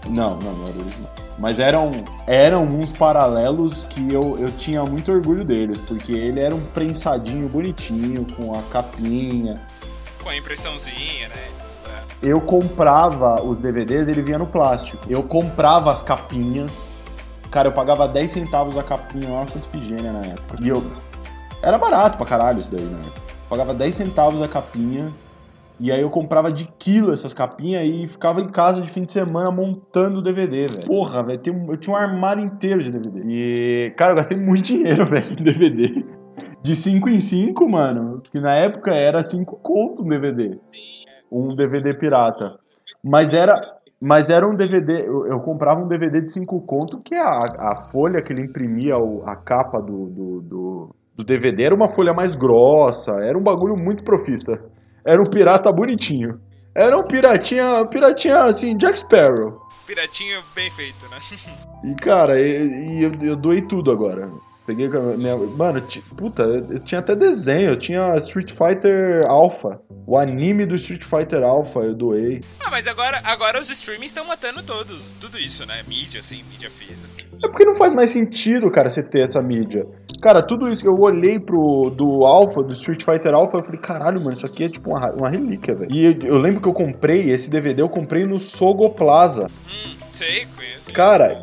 Não, não, não era original. Mas eram, eram uns paralelos que eu, eu tinha muito orgulho deles, porque ele era um prensadinho bonitinho, com a capinha. Com a impressãozinha, né? Eu comprava os DVDs, ele vinha no plástico. Eu comprava as capinhas. Cara, eu pagava 10 centavos a capinha lá na Santa Efigênia na época. E eu. Era barato pra caralho isso daí, né? Pagava 10 centavos a capinha. E aí eu comprava de quilo essas capinhas e ficava em casa de fim de semana montando o DVD, velho. Porra, velho, eu tinha um armário inteiro de DVD. E, cara, eu gastei muito dinheiro, velho, em DVD. De 5 em 5, mano. Que na época era 5 conto um DVD. Um DVD pirata. Mas era. Mas era um DVD. Eu, eu comprava um DVD de 5 conto, que a, a folha que ele imprimia o- a capa do, do, do, do DVD era uma folha mais grossa. Era um bagulho muito profissa. Era um pirata bonitinho. Era um piratinha, piratinha assim, Jack Sparrow. Piratinho bem feito, né? E cara, e, e eu, eu doei tudo agora. Peguei com a minha. Mano, ti- puta, eu tinha até desenho. Eu tinha Street Fighter Alpha. O anime do Street Fighter Alpha eu doei. Ah, mas agora, agora os streamings estão matando todos. Tudo isso, né? Mídia, assim, mídia física. É porque não faz mais sentido, cara, você ter essa mídia. Cara, tudo isso que eu olhei pro do Alpha, do Street Fighter Alpha, eu falei, caralho, mano, isso aqui é tipo uma, uma relíquia, velho. E eu, eu lembro que eu comprei esse DVD, eu comprei no Sogo Plaza. Hum, sei, conheço. Cara,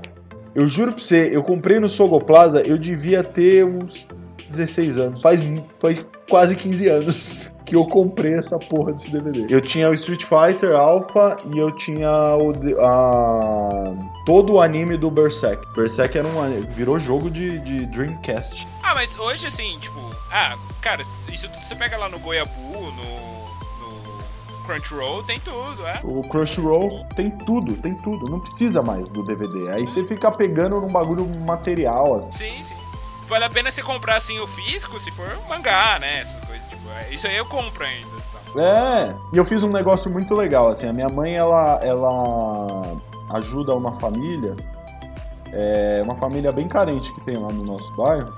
eu juro pra você, eu comprei no Sogo Plaza, eu devia ter uns 16 anos. Faz, faz quase 15 anos que eu comprei essa porra desse DVD. Eu tinha o Street Fighter Alpha e eu tinha o, a, todo o anime do Berserk. Berserk era um, virou jogo de, de Dreamcast. Ah, mas hoje, assim, tipo... Ah, cara, isso tudo você pega lá no Goiabu, no... Crunchyroll, tem tudo, é. O Crunchyroll tem tudo, tem tudo. Não precisa mais do DVD. Aí você fica pegando num bagulho material, assim. Sim, sim. Vale a pena você comprar, assim, o físico, se for mangá, né? Essas coisas, tipo... é, Isso aí eu compro ainda. Tá. É, e eu fiz um negócio muito legal, assim, a minha mãe, ela, ela ajuda uma família, é uma família bem carente que tem lá no nosso bairro,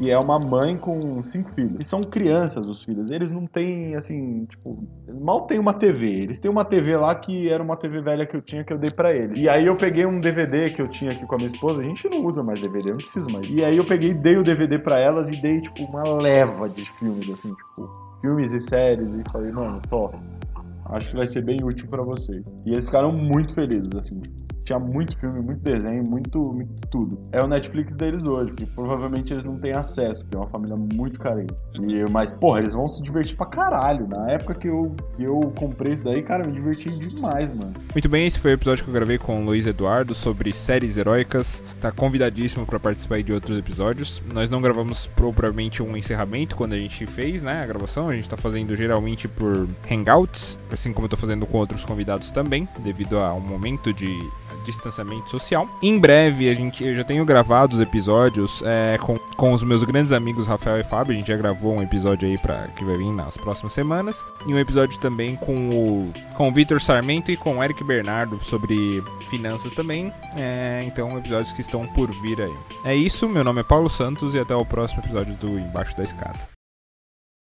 e é uma mãe com cinco filhos. E são crianças os filhos, eles não têm, assim, tipo, mal tem uma TV, eles têm uma TV lá que era uma TV velha que eu tinha que eu dei pra ele. E aí eu peguei um DVD que eu tinha aqui com a minha esposa, a gente não usa mais DVD, eu não preciso mais. E aí eu peguei, dei o DVD pra elas e dei, tipo, uma leva de filmes, assim, tipo, filmes e séries e falei, mano, tô. Acho que vai ser bem útil pra vocês. E eles ficaram muito felizes, assim. Tinha muito filme, muito desenho, muito, muito tudo. É o Netflix deles hoje, que provavelmente eles não têm acesso, porque é uma família muito carente. E, mas, porra, eles vão se divertir pra caralho. Na época que eu, que eu comprei isso daí, cara, me diverti demais, mano. Muito bem, esse foi o episódio que eu gravei com o Luiz Eduardo sobre séries heróicas. Tá convidadíssimo pra participar de outros episódios. Nós não gravamos propriamente um encerramento quando a gente fez, né, a gravação. A gente tá fazendo geralmente por hangouts, assim como eu tô fazendo com outros convidados também, devido a um momento de distanciamento social. Em breve, a gente, eu já tenho gravado os episódios é, com, com os meus grandes amigos Rafael e Fábio. A gente já gravou um episódio aí para que vai vir nas próximas semanas. E um episódio também com o, com o Vitor Sarmento e com o Eric Bernardo sobre finanças também. É, então, episódios que estão por vir aí. É isso, meu nome é Paulo Santos e até o próximo episódio do Embaixo da Escada.